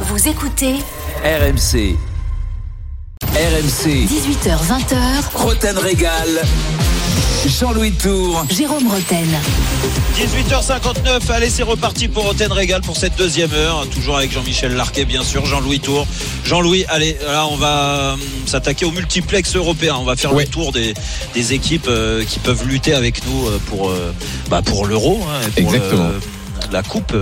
Vous écoutez RMC. RMC. 18h20h. Roten Régal. Jean-Louis Tour. Jérôme Roten. 18h59, allez c'est reparti pour Roten Régal pour cette deuxième heure, toujours avec Jean-Michel Larquet bien sûr, Jean-Louis Tour. Jean-Louis, allez, là on va hum, s'attaquer au multiplex européen, on va faire Ouais. le tour des, des équipes euh, qui peuvent lutter avec nous euh, pour, euh, bah, pour l'euro, hein, et pour Exactement. le- la coupe.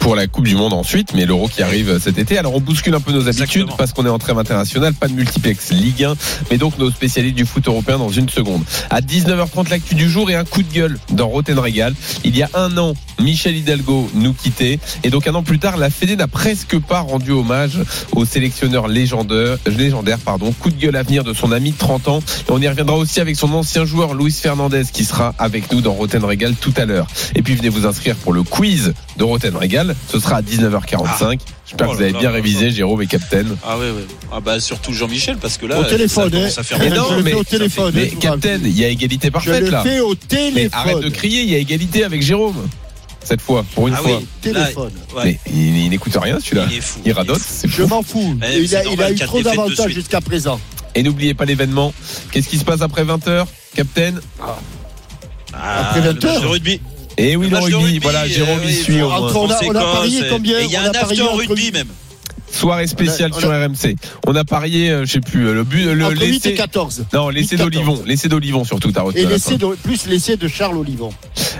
Pour la Coupe du Monde ensuite, mais l'Euro qui arrive cet été. Alors on bouscule un peu nos habitudes Exactement. parce qu'on est en trêve internationale, pas de multiplex Ligue 1, mais donc nos spécialistes du foot européen dans une seconde. À 19h30 l'actu du jour et un coup de gueule dans Roten Régal. Il y a un an, Michel Hidalgo nous quittait et donc un an plus tard, la Fédé n'a presque pas rendu hommage au sélectionneur légendaire, légendaire pardon, coup de gueule à venir de son ami de 30 ans. Et on y reviendra aussi avec son ancien joueur Luis Fernandez qui sera avec nous dans Roten Régal tout à l'heure. Et puis venez vous inscrire pour le quiz de Roten Régal. Ce sera à 19h45. J'espère Oh que vous là avez là bien là là. révisé, Jérôme et Captain. Ah ouais, ouais. Ah bah surtout Jean-Michel parce que là Au téléphone, ça commence hein. à faire Mais non, je mais- fais au téléphone. Mais hein, vous Captain, il y a égalité je parfaite là. fais au Mais arrête de crier, il y a égalité avec Jérôme. Cette fois, pour une Ah fois. oui, téléphone. Ouais. Mais il, il n'écoute rien celui-là. Il est fou. Il radote, est fou. c'est Je m'en fous. Il, a, il normal, a eu trop d'avantages jusqu'à présent. Et n'oubliez pas l'événement. Qu'est-ce qui se passe après 20h, Captain? Ah, Après le 20 heures. match de rugby. Et oui, le rugby, rugby, voilà, euh, Jérôme y oui, suit on a- on a parié combien Il y a On un a parié after rugby même. Soirée spéciale On a- sur RMC. On a parié, euh, je sais plus, euh, le but, le Entre 8 et l'essai. 14. Non, l'essai 8-14. d'Olivon. L'essai d'Olivon surtout, t'as retenu Et l'essai de, plus l'essai de Charles Olivon.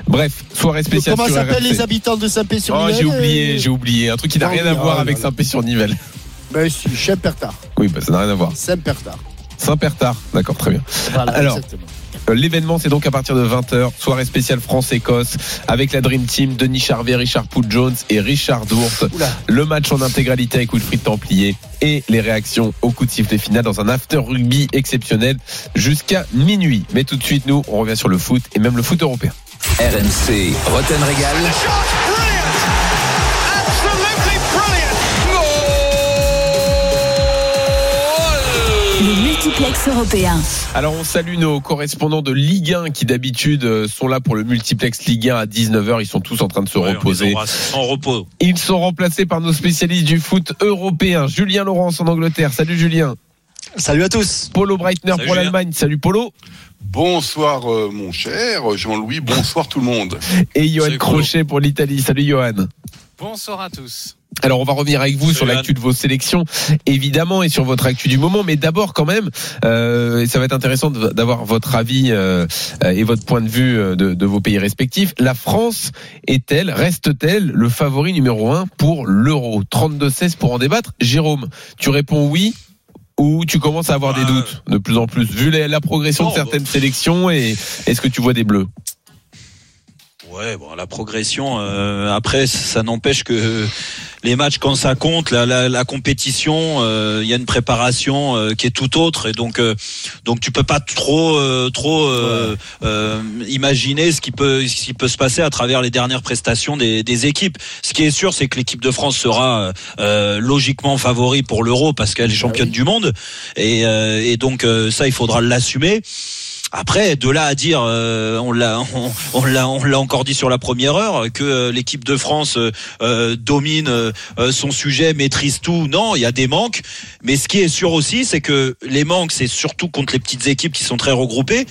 Bref, soirée spéciale Comment sur s'appellent les habitants de Oh, Saint-Pé-sur-Nivelle j'ai oublié, euh, j'ai oublié. Un truc qui n'a rien à voir oh avec. Saint-Pé-sur-Nivelle. Ben si, Saint-Pertard. Oui, bah, ça n'a rien à voir. Saint-Pertard. Saint-Pertard, d'accord, très bien. Voilà, Alors, exactement. L'événement, c'est donc à partir de 20h, soirée spéciale France-Écosse, avec la Dream Team, Denis Charvet, Richard Poul-Jones et Richard Dourte. Oula. Le match en intégralité avec Wilfried Templier et les réactions au coup de sifflet final dans un after rugby exceptionnel jusqu'à minuit. Mais tout de suite, nous, on revient sur le foot et même le foot européen. RMC. Roten Régal. Multiplex européen. Alors on salue nos correspondants de Ligue 1 qui d'habitude euh, sont là pour le multiplex Ligue 1 à 19h. Ils sont tous en train de se Ouais, reposer. embrasse. En repos. Ils sont remplacés par nos spécialistes du foot européen. Julien Laurence en Angleterre. Salut Julien. Salut à tous. Polo Breitner Salut, pour l'Allemagne. Salut Polo. Bonsoir euh, mon cher Jean-Louis, bonsoir tout le monde. Et Johan. Crochet pour l'Italie. Salut Johan. Bonsoir à tous. Alors on va revenir avec vous sur l'actu de vos sélections, évidemment, et sur votre actu du moment. Mais d'abord quand même, euh, et ça va être intéressant d'avoir votre avis euh, et votre point de vue euh, de, de vos pays respectifs. La France est-elle, reste-t-elle le favori numéro un pour l'Euro? 32-16 pour en débattre. Jérôme, tu réponds oui ou tu commences à avoir des Euh, doutes de plus en plus vu la, la progression non, de certaines sélections et est-ce que tu vois des bleus? Ouais, bon, la progression. euh, après, ça n'empêche que les matchs, quand ça compte, la, la, la compétition, euh, il y a une préparation euh, qui est tout autre, et donc, euh, donc tu peux pas trop, euh, trop imaginer ce qui peut, ce qui peut se passer à travers les dernières prestations des, des équipes. Ce qui est sûr, c'est que l'équipe de France sera euh, logiquement favori pour l'Euro parce qu'elle est championne du monde, et, euh, et donc euh, ça, il faudra l'assumer. Après, de là à dire, euh, on l'a, on, on l'a, on l'a encore dit sur la première heure, que euh, l'équipe de France euh, euh, domine euh, son sujet, maîtrise tout. Non, il y a des manques. Mais ce qui est sûr aussi, c'est que les manques, c'est surtout contre les petites équipes qui sont très regroupées.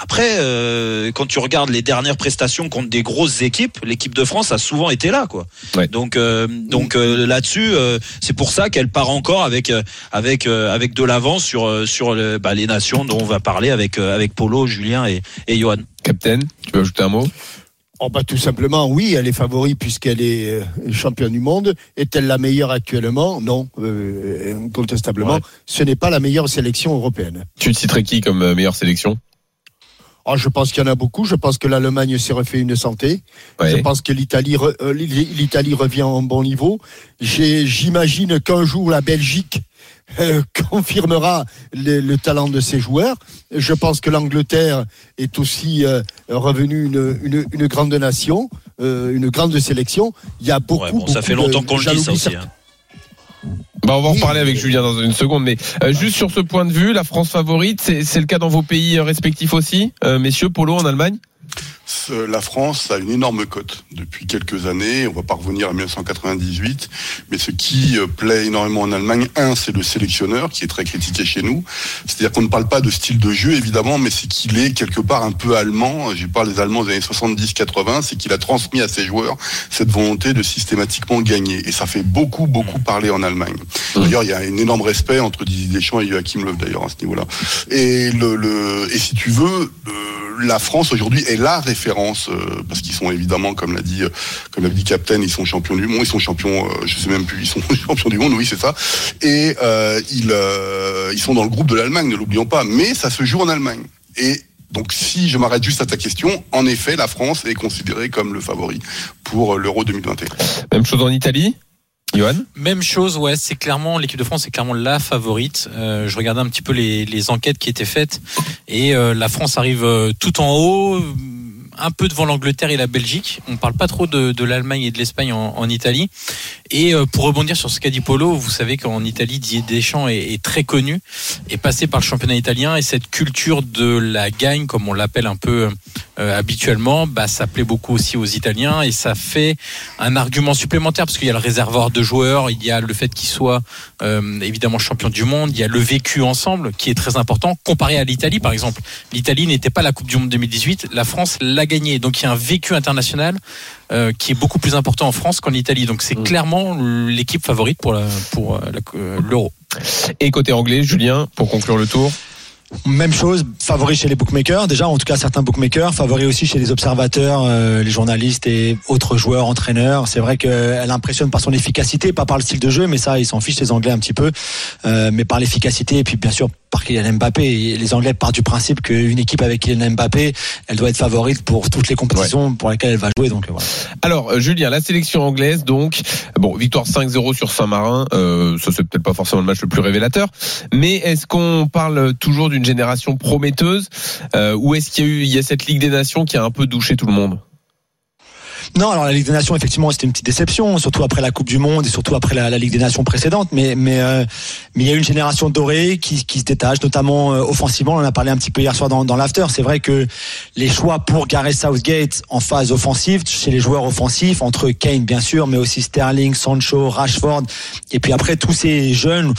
Après, euh, quand tu regardes les dernières prestations contre des grosses équipes, l'équipe de France a souvent été là, quoi. Ouais. Donc, euh, donc euh, là-dessus, euh, c'est pour ça qu'elle part encore avec avec euh, avec de l'avance sur sur le- bah, les nations dont on va parler avec euh, avec Polo, Julien et, et Johan. Captain, tu veux ajouter un mot? Oh bah tout simplement, oui, elle est favori puisqu'elle est euh, championne du monde. Est-elle la meilleure actuellement? Non, euh, incontestablement. Ouais. Ce n'est pas la meilleure sélection européenne. Tu te citerais qui comme euh, meilleure sélection? Oh, je pense qu'il y en a beaucoup. Je pense que l'Allemagne s'est refait une santé. Je pense que l'Italie re- euh, l'Italie revient en bon niveau. J'ai- J'imagine qu'un jour la Belgique euh, confirmera le, le talent de ses joueurs. Je pense que l'Angleterre est aussi euh, revenue une, une, une grande nation, euh, une grande sélection. Il y a beaucoup. Ouais, bon, ça beaucoup fait longtemps de qu'on le dit ça aussi. hein. Bah, on va en reparler avec Julien dans une seconde, mais juste sur ce point de vue, la France favorite, c'est le cas dans vos pays respectifs aussi, messieurs, Polo en Allemagne? La France a une énorme cote depuis quelques années. On va pas revenir à 1998, mais ce qui euh, plaît énormément en Allemagne, un, c'est le sélectionneur qui est très critiqué chez nous. C'est-à-dire qu'on ne parle pas de style de jeu évidemment, mais c'est qu'il est quelque part un peu allemand. Je parle des Allemands des années 70-80, c'est qu'il a transmis à ses joueurs cette volonté de systématiquement gagner. Et ça fait beaucoup, beaucoup parler en Allemagne. D'ailleurs, il y a un énorme respect entre Didier Deschamps et Joachim Löw d'ailleurs à ce niveau-là. Et le, le et si tu veux, euh, la France aujourd'hui est la référence euh, parce qu'ils sont évidemment, comme l'a dit, euh, comme l'a dit Captain, ils sont champions du monde, ils sont champions, euh, je sais même plus, ils sont champions du monde, oui c'est ça. Et euh, ils ils sont dans le groupe de l'Allemagne, ne l'oublions pas. Mais ça se joue en Allemagne. Et donc si je m'arrête juste à ta question, en effet, la France est considérée comme le favori pour l'Euro 2021. Même chose en Italie? Même chose, ouais, c'est clairement l'équipe de France est clairement la favorite. Euh, je regardais un petit peu les, les enquêtes qui étaient faites et euh, la France arrive euh, tout en haut, un peu devant l'Angleterre et la Belgique. On parle pas trop de, de l'Allemagne et de l'Espagne en, en Italie. Et euh, pour rebondir sur ce qu'a dit Polo, vous savez qu'en Italie, Didier Deschamps est, est très connu, est passé par le championnat italien et cette culture de la gagne, comme on l'appelle un peu euh, habituellement, bah, ça plaît beaucoup aussi aux Italiens et ça fait un argument supplémentaire parce qu'il y a le réservoir de joueurs, il y a le fait qu'ils soient euh, évidemment champions du monde, il y a le vécu ensemble qui est très important comparé à l'Italie par exemple. L'Italie n'était pas la Coupe du Monde 2018, la France l'a gagné, donc il y a un vécu international euh, qui est beaucoup plus important en France qu'en Italie. Donc c'est Mm. clairement l'équipe favorite pour pour l'Euro. Et côté anglais, Julien, pour conclure le tour Même chose, favori chez les bookmakers, déjà en tout cas certains bookmakers, favori aussi chez les observateurs, euh, les journalistes et autres joueurs, entraîneurs. C'est vrai qu'elle impressionne par son efficacité, pas par le style de jeu, mais ça ils s'en fichent les Anglais un petit peu, Euh, mais par l'efficacité et puis bien sûr par Kylian Mbappé. Et les Anglais partent du principe qu'une équipe avec Kylian Mbappé, elle doit être favorite pour toutes les compétitions pour lesquelles elle va jouer. Donc euh, voilà. Alors, euh, Julien, la sélection anglaise, donc, bon, victoire 5-0 sur Saint-Marin, euh, ça c'est peut-être pas forcément le match le plus révélateur, mais est-ce qu'on parle toujours d'une génération prometteuse, euh, ou est-ce qu'il y a eu, il y a cette Ligue des Nations qui a un peu douché tout le monde? Non, alors la Ligue des Nations, effectivement, c'était une petite déception, surtout après la Coupe du Monde et surtout après la, Ligue des Nations précédente. Mais mais euh, mais il y a une génération dorée qui, qui se détache, notamment euh, offensivement. On en a parlé un petit peu hier soir dans, dans l'after. C'est vrai que les choix pour Gareth Southgate en phase offensive, chez les joueurs offensifs, entre Kane bien sûr, mais aussi Sterling, Sancho, Rashford, et puis après tous ces jeunes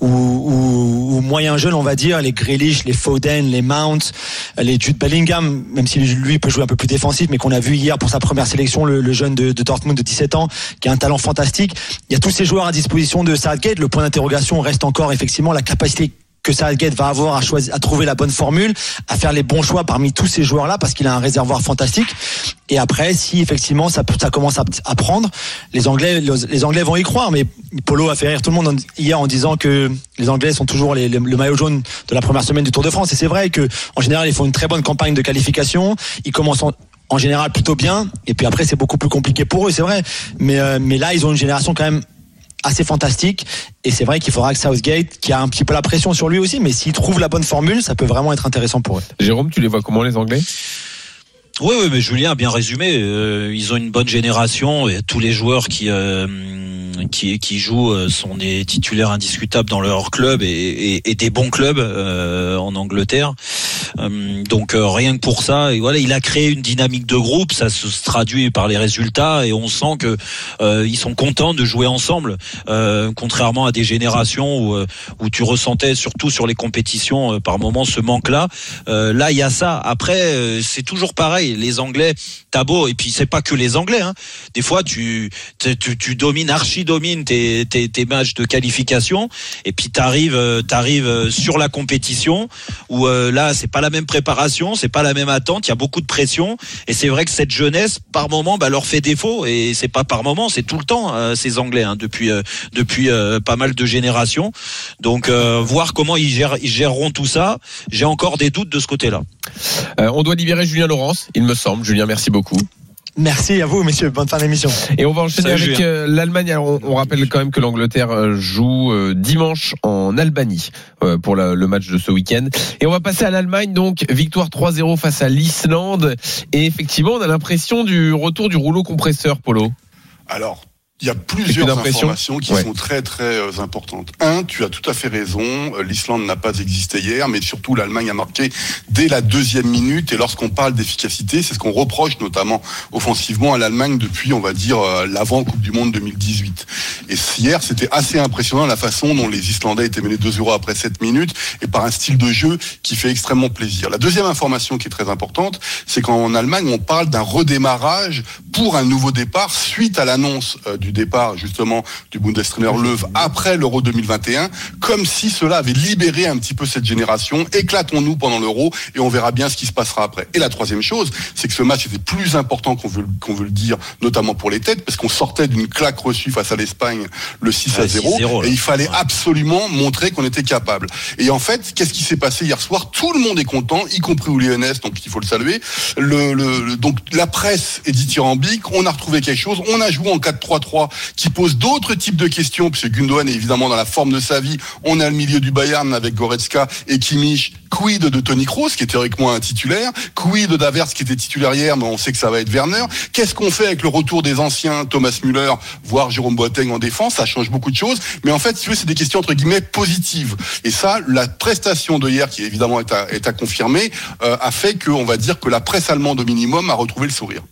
ou, ou, ou moyens jeunes, on va dire, les Grealish, les Foden, les Mount, les Jude Bellingham, même si lui peut jouer un peu plus défensif, mais qu'on a vu hier pour sa première sélection, le, jeune de, Dortmund de 17 ans, qui a un talent fantastique. Il y a tous ces joueurs à disposition de Southgate. Le point d'interrogation reste encore effectivement la capacité que Southgate va avoir à choisir, à trouver la bonne formule, à faire les bons choix parmi tous ces joueurs-là, parce qu'il a un réservoir fantastique. Et après, si effectivement ça, commence à, prendre, les Anglais, les, Anglais vont y croire. Mais Polo a fait rire tout le monde hier en disant que les Anglais sont toujours le maillot jaune de la première semaine du Tour de France. Et c'est vrai que en général, ils font une très bonne campagne de qualification. Ils commencent en, en général plutôt bien. Et puis après, c'est beaucoup plus compliqué pour eux, c'est vrai. Mais, euh, mais là, ils ont une génération quand même assez fantastique et c'est vrai qu'il faudra que Southgate qui a un petit peu la pression sur lui aussi mais s'il trouve la bonne formule ça peut vraiment être intéressant pour eux Jérôme, tu les vois comment les Anglais? Oui, oui, mais Julien a bien résumé. Euh, ils ont une bonne génération et tous les joueurs qui euh, qui, qui jouent euh, sont des titulaires indiscutables dans leur club et, et, et des bons clubs euh, en Angleterre. Euh, donc rien que pour ça, et voilà, il a créé une dynamique de groupe. Ça se traduit par les résultats et on sent que ils sont contents de jouer ensemble, contrairement à des générations où, où tu ressentais surtout sur les compétitions par moment ce manque-là. Là, il y a ça. Après, c'est toujours pareil. Les Anglais, t'as beau, et puis c'est pas que les Anglais. Hein. Des fois, tu, tu, tu domines, archi domines tes, tes, tes matchs de qualification, et puis t'arrives, euh, t'arrives euh, sur la compétition où euh, là, c'est pas la même préparation, c'est pas la même attente. Il y a beaucoup de pression, et c'est vrai que cette jeunesse, par moment, bah, leur fait défaut. Et c'est pas par moment, c'est tout le temps euh, ces Anglais hein, depuis depuis pas mal de générations. Donc, voir comment ils, gèrent, ils géreront tout ça, j'ai encore des doutes de ce côté-là. On doit libérer Julien Laurence, il me semble. Julien, merci beaucoup. Merci à vous messieurs bonne fin d'émission Et on va enchaîner Salut, avec euh, l'Allemagne. Alors, On, on rappelle quand même que l'Angleterre euh, joue euh, dimanche en Albanie euh, pour la- le match de ce week-end. Et on va passer à l'Allemagne, donc victoire 3-0 face à l'Islande. Et effectivement, on a l'impression du retour du rouleau compresseur, Polo. Alors, Il y a plusieurs informations qui Ouais. sont très très euh, importantes. Un, tu as tout à fait raison, euh, l'Islande n'a pas existé hier, mais surtout l'Allemagne a marqué dès la deuxième minute. Et lorsqu'on parle d'efficacité, c'est ce qu'on reproche notamment offensivement à l'Allemagne depuis, on va dire, euh, l'avant Coupe du Monde 2018. Et hier, c'était assez impressionnant la façon dont les Islandais étaient menés 2-0 après 7 minutes et par un style de jeu qui fait extrêmement plaisir. La deuxième information qui est très importante, c'est qu'en Allemagne, on parle d'un redémarrage pour un nouveau départ suite à l'annonce euh, du départ justement du Bundestrainer Löw après l'Euro 2021, comme si cela avait libéré un petit peu cette génération. Éclatons-nous pendant l'Euro et on verra bien ce qui se passera après. Et la troisième chose, c'est que ce match était plus important qu'on veut, qu'on veut le dire, notamment pour les têtes, parce qu'on sortait d'une claque reçue face à l'Espagne le 6 à Ouais, 0, 6-0, là. et il fallait absolument montrer qu'on était capable. Et en fait, qu'est-ce qui s'est passé hier soir? Tout le monde est content, y compris Uli Hoeneß, donc il faut le saluer. Le, le- le- donc la presse est dithyrambique, on a retrouvé quelque chose, on a joué en 4-3-3 qui pose d'autres types de questions, puisque Gundogan est évidemment dans la forme de sa vie. On a le milieu du Bayern avec Goretzka et Kimmich. Quid de Tony Kroos, qui est théoriquement un titulaire Quid d'Avers, qui était titulaire hier, mais on sait que ça va être Werner Qu'est-ce qu'on fait avec le retour des anciens, Thomas Müller, voire Jérôme Boateng en défense? Ça change beaucoup de choses. Mais en fait, si veux, c'est des questions entre guillemets positives. Et ça, la prestation de hier, qui évidemment est à, à confirmer, euh, a fait que, on va dire que la presse allemande au minimum a retrouvé le sourire.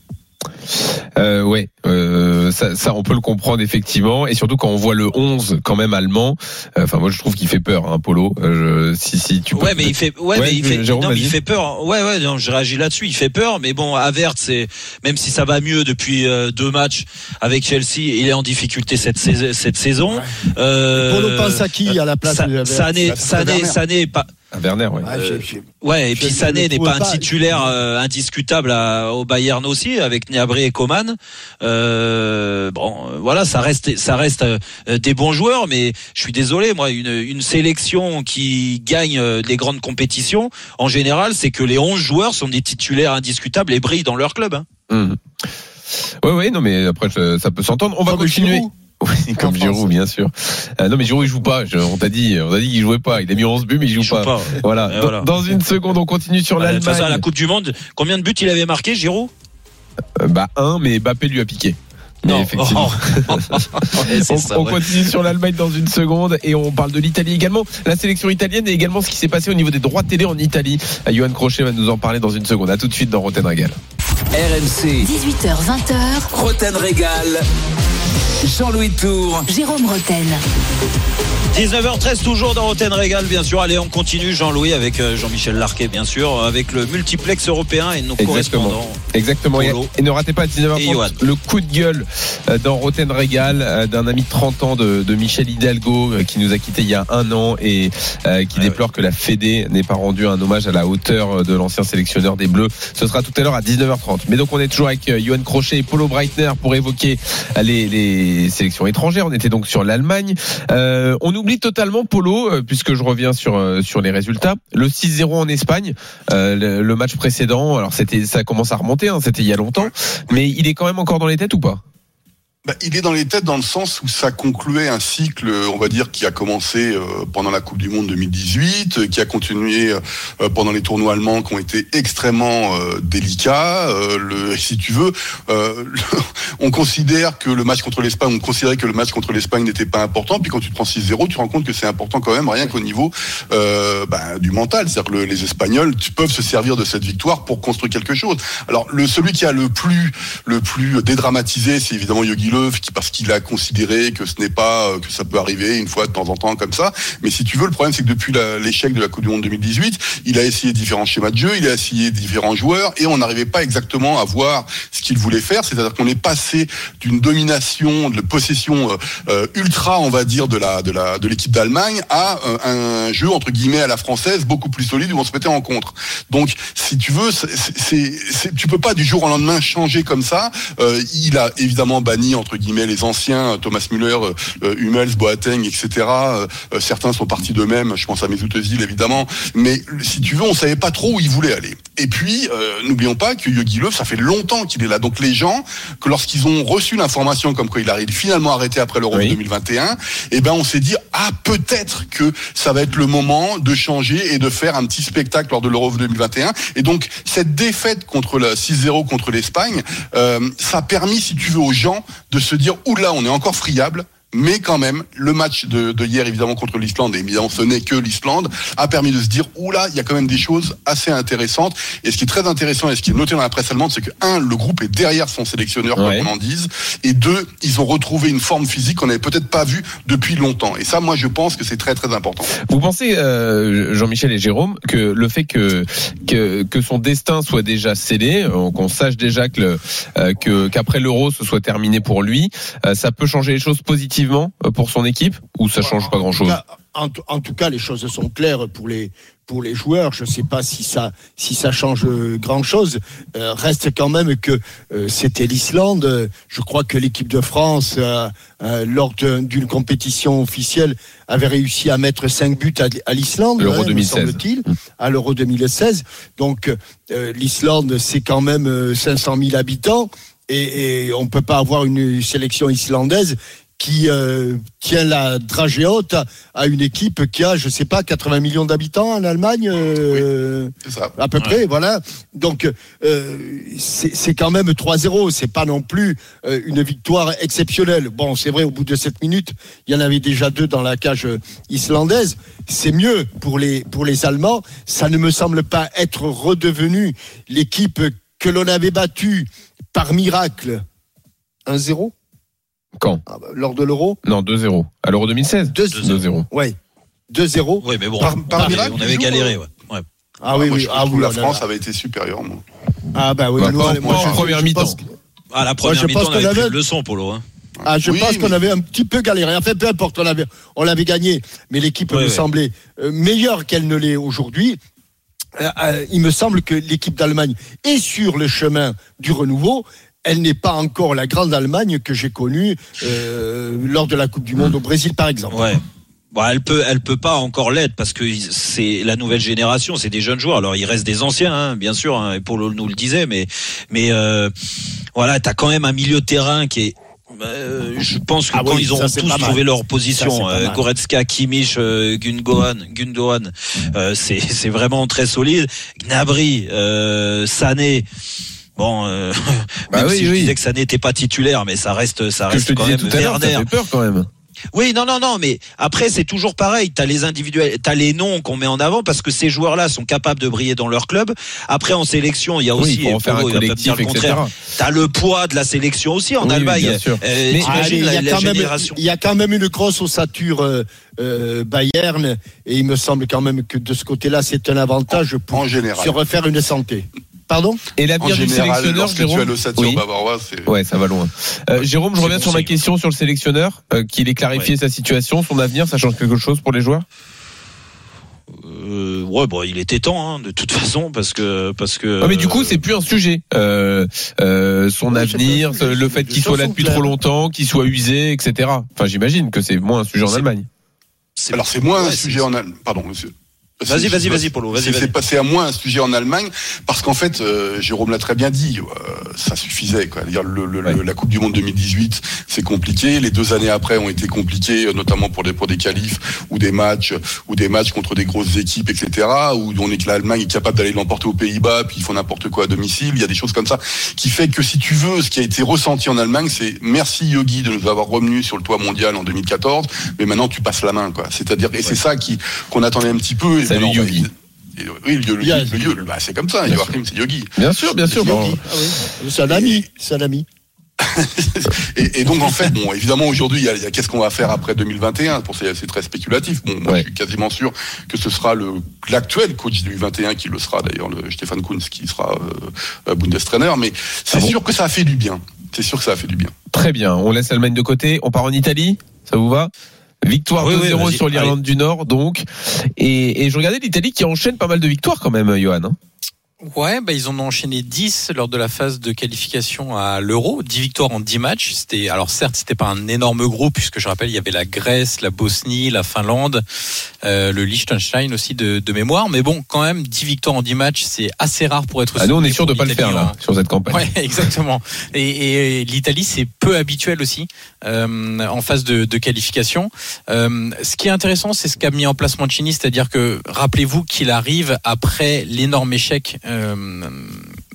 Euh, ouais, euh, ça, ça, on peut le comprendre effectivement, et surtout quand on voit le 11 quand même allemand. euh, Enfin, moi je trouve qu'il fait peur, hein, Polo. Euh, je- si si tu peux. Ouais, mais il fait, ouais, Ouais, mais il fait, Jérôme, non, mais il fait peur. Ouais, ouais, non, je réagis là-dessus. Il fait peur, mais bon, Avert, c'est même si ça va mieux depuis euh, deux matchs avec Chelsea, il est en difficulté cette saison. Cette saison. Euh, Polo pense à qui à la place Sa- de Sané, Sané. Sané, pas. Ah, Werner. Ah, j'ai- Ouais, et Je puis Sané n'est pas un titulaire euh, indiscutable à- au Bayern aussi, avec Niabré et Coman. Euh, bon, euh, voilà, ça reste, ça reste euh, des bons joueurs, mais je suis désolé, moi, une, une sélection qui gagne euh, les grandes compétitions, en général, c'est que les 11 joueurs sont des titulaires indiscutables et brillent dans leur club. Hein. Mhm. Ouais, ouais, non, mais après ça peut s'entendre. On va continuer. Oui, comme Giroud, bien sûr. Euh, non, mais Giroud il joue pas. Je- on t'a dit, on t'a dit qu'il jouait pas. Il a mis 11 buts, mais il joue, jouent pas. pas. Voilà. Dans- voilà. Dans, une seconde, on continue sur De toute façon, à la l'Allemagne. Coupe du Monde, combien de buts il avait marqué, Giroud? Euh, bah un, mais Mbappé lui a piqué. Mais effectivement. On, ça, on ouais. continue sur l'Allemagne dans une seconde et on parle de l'Italie également. La sélection italienne et également ce qui s'est passé au niveau des droits télé en Italie. Euh, Johan Crochet va nous en parler dans une seconde. À tout de suite dans Roten Régal. RMC, 18h20h, Roten Régal. Jean-Louis Tour. Jérôme Roten. 19h13 toujours dans Roten Régal bien sûr. Allez on continue Jean-Louis avec euh, Jean-Michel Larquet bien sûr avec le multiplex européen et nos Exactement. correspondants. Exactement. Et, Polo. et ne ratez pas à Et 19h30 Johan. le coup de gueule dans Roten Régal euh, d'un ami de 30 ans de, de Michel Hidalgo euh, qui nous a quitté il y a un an et euh, qui Ah déplore que la Fédé n'ait pas rendu un hommage à la hauteur euh, de l'ancien sélectionneur des Bleus. Ce sera tout à l'heure à 19h30. Mais donc on est toujours avec euh, Johan Crochet et Polo Breitner pour évoquer euh, les, les sélections étrangères. On était donc sur l'Allemagne. Euh, on oublie totalement Polo euh, puisque je reviens sur euh, sur les résultats. Le 6-0 en Espagne, euh, le, le match précédent. Alors c'était ça commence à remonter. hein, c'était il y a longtemps, mais il est quand même encore dans les têtes ou pas? Bah, il est dans les têtes dans le sens où ça concluait un cycle, on va dire, qui a commencé euh, pendant la Coupe du Monde 2018, euh, qui a continué euh, pendant les tournois allemands qui ont été extrêmement euh, délicats. Euh, le, si tu veux, euh, on considère que le match contre l'Espagne, on considérait que le match contre l'Espagne n'était pas important. Puis quand tu te prends 6-0, tu te rends compte que c'est important quand même, rien qu'au niveau euh, bah, du mental. C'est-à-dire que le- les Espagnols peuvent se servir de cette victoire pour construire quelque chose. Alors le celui qui a le plus le plus dédramatisé, c'est évidemment Yogi Parce qu'il a considéré que ce n'est pas euh, que ça peut arriver une fois de temps en temps comme ça. Mais si tu veux, le problème c'est que depuis l'échec de la Coupe du Monde 2018, il a essayé différents schémas de jeu, il a essayé différents joueurs et on n'arrivait pas exactement à voir ce qu'il voulait faire. C'est-à-dire qu'on est passé d'une domination, de possession euh, euh, ultra, on va dire, de l'équipe d'Allemagne à un jeu entre guillemets à la française beaucoup plus solide où on se mettait en contre. Donc, si tu veux, c'est, tu peux pas du jour au lendemain changer comme ça. Il a évidemment banni entre guillemets les anciens, euh, Thomas Müller, euh, euh, Hummels, Boateng, etc. Certains sont partis d'eux-mêmes. Je pense à Mesut évidemment. Mais si tu veux, on savait pas trop où il voulait aller. Et puis, euh, n'oublions pas que Yogi Löw, ça fait longtemps qu'il est là. Donc les gens, que lorsqu'ils ont reçu l'information comme quoi il arrive finalement arrêté après l'Euro Oui. 2021, eh ben on s'est dit ah peut-être que ça va être le moment de changer et de faire un petit spectacle lors de l'Euro 2021. Et donc cette défaite contre la 6-0 contre l'Espagne, euh, ça a permis, si tu veux, aux gens de se dire oula, on est encore friable. Mais quand même, le match de, de hier, évidemment, contre l'Islande, et évidemment, ce n'est que l'Islande, a permis de se dire, oula, il y a quand même des choses assez intéressantes. Et ce qui est très intéressant, et ce qui est noté dans la presse allemande, c'est que, un, le groupe est derrière son sélectionneur, Ouais. comme on en dise, et deux, ils ont retrouvé une forme physique qu'on n'avait peut-être pas vue depuis longtemps. Et ça, moi, je pense que c'est très, très important. Vous pensez, euh, Jean-Michel et Jérôme, que le fait que, que que son destin soit déjà scellé, euh, qu'on sache déjà que le- euh, que qu'après l'Euro ce soit terminé pour lui, euh, ça peut changer les choses positivement euh, pour son équipe ou ça change pas tout cas- En, tout- en tout cas, les choses sont claires pour les pour les joueurs. Je ne sais pas si ça si ça change grand chose. reste quand même que euh, c'était l'Islande. Euh, Je crois que l'équipe de France, euh, euh, lors d'une compétition officielle, avait réussi à mettre 5 buts à, à l'Islande. L'Euro me 2016. semble-t-il, à l'Euro 2016. Donc euh, l'Islande, c'est quand même euh, 500 000 habitants et, et on peut pas avoir une sélection islandaise qui euh, tient la dragée haute à, une équipe qui a, je sais pas, 80 millions d'habitants en Allemagne, euh, ça. à peu près, voilà. Donc euh, c'est c'est quand même 3-0, c'est pas non plus euh, une victoire exceptionnelle. Bon, c'est vrai, au bout de 7 minutes, il y en avait déjà deux dans la cage euh, islandaise. C'est mieux pour les pour les Allemands. Ça ne me semble pas être redevenu l'équipe que l'on avait battue par miracle 1-0 Quand ah bah, lors de l'Euro. Non, 2-0. À l'Euro 2016 2-0. 2-0. Ouais. 2-0. Oui, mais bon, Par- par on avait- miracle, on avait galéré. Ouais. Ouais. Ah oui, moi, oui. Ah oui, la France avait été supérieure, moi. Ah bah oui. Bah, nous, moi, en je- première mi-temps. que- Ah, la première je mi-temps, pense on avait leçon, Polo. Hein. Ah, je Oui, pense qu'on avait un petit peu galéré. Enfin, peu importe, on avait, on l'avait gagné, mais l'équipe Ouais, me ouais. semblait euh, meilleure qu'elle ne l'est aujourd'hui. Euh, euh, il me semble que l'équipe d'Allemagne est sur le chemin du renouveau. Elle n'est pas encore la grande Allemagne que j'ai connue euh, lors de la Coupe du Monde au Brésil, par exemple. Ouais. Bon, elle peut, elle peut pas encore l'être parce que c'est la nouvelle génération, c'est des jeunes joueurs. Alors il reste des anciens, hein, bien sûr. Hein, et Polo nous le disait, mais, mais euh, voilà, t'as quand même un milieu de terrain qui est. euh, je pense que Ah quand oui, ils auront ça, tous trouvé leur Ça, position, pas euh. Goretzka, Kimmich, euh, Gundogan, Gundogan, euh, c'est c'est vraiment très solide. Gnabry, euh, Sané. Bon, euh, Bah même oui, si je oui. disais que Sané n'était pas titulaire, mais ça reste, ça Que je reste te quand même tout ça Werner. peur quand même. Oui, non, non, non, mais après c'est toujours pareil. T'as les individuels, t'as les noms qu'on met en avant parce que ces joueurs-là sont capables de briller dans leur club. Après en sélection, il y a Oui, aussi, en faire un il va pas me dire le etc. contraire. T'as le poids de la sélection aussi en Oui, oui, Allemagne. bien sûr. Euh, Mais- Allez, il y a la quand même- génération. il y a quand même une grosse ossature euh, euh, Bayern et il me semble quand même que de ce côté-là, c'est un avantage pour En général. se refaire une santé. Pardon Et En l'avenir du sélectionneur, tu Jérôme l'ossature Oui. bavaroise, c'est. Ouais, ça va loin. Euh, Jérôme, je reviens bon sur ma signe. question sur le sélectionneur, euh, qu'il ait clarifié sa situation, son avenir, ça change quelque chose pour les joueurs? Euh, ouais, bon, il était temps, hein, de toute façon, parce que, parce que. Ah, mais du coup, c'est plus un sujet. Euh, euh, son avenir, le fait qu'il soit là depuis trop longtemps, qu'il soit usé, etc. Enfin, j'imagine que c'est moins un sujet en Allemagne. c'est- Alors c'est moins ouais, un c'est- sujet en Allemagne. Pardon, monsieur. Vas-y, vas-y, vas-y, Polo, vas-y, c'est- passé à moins un sujet en Allemagne parce qu'en fait, euh, Jérôme l'a très bien dit, euh, ça suffisait. Quoi. Le, le- le- la Coupe du Monde 2018, c'est compliqué. Les deux années après ont été compliquées, euh, notamment pour des pour des qualifs ou des matchs ou des matchs contre des grosses équipes, etc. Où on est que l'Allemagne est capable d'aller l'emporter aux Pays-Bas, puis ils font n'importe quoi à domicile. Il y a des choses comme ça qui fait que si tu veux, ce qui a été ressenti en Allemagne, c'est merci Yogi de nous avoir revenus sur le toit mondial en 2014, mais maintenant tu passes la main, quoi. C'est-à-dire et c'est ça qui qu'on attendait un petit peu. Salut, Yogi. Oui, le, le, le- bah, c'est comme ça. Bien Joachim, c'est Yogi. Bien sûr, bien sûr. Bon. Ah oui. C'est un ami. C'est un ami. Et, et donc en fait, bon, évidemment aujourd'hui, il y a, il y a qu'est-ce qu'on va faire après 2021 Pour c'est très spéculatif. Bon, moi, Ouais. je suis quasiment sûr que ce sera le l'actuel coach du 21 qui le sera d'ailleurs, le Stéphane Kunz qui sera euh, euh, Bundestrainer. Mais c'est Ah bon sûr que ça a fait du bien. C'est sûr que ça a fait du bien. Très bien. On laisse l'Allemagne de côté. On part en Italie. Ça vous va? Victoire Oui, oui, 2-0 vas-y. sur l'Irlande du Nord, donc. Et, et je regardais l'Italie qui enchaîne pas mal de victoires quand même, Johan. Hein. Ouais, bah ils en ont enchaîné 10 lors de la phase de qualification à l'Euro, 10 victoires en 10 matchs. C'était alors certes, c'était pas un énorme groupe puisque je rappelle, il y avait la Grèce, la Bosnie, la Finlande, euh, le Liechtenstein aussi de, de mémoire, mais bon, quand même 10 victoires en 10 matchs, c'est assez rare pour être Ah, nous, on est sûr de pas le faire là sur cette campagne. Ouais, exactement. Et, et l'Italie, c'est peu habituel aussi euh, en phase de, de qualification. Euh, ce qui est intéressant, c'est ce qu'a mis en place Mancini, c'est-à-dire que rappelez-vous qu'il arrive après l'énorme échec. Um.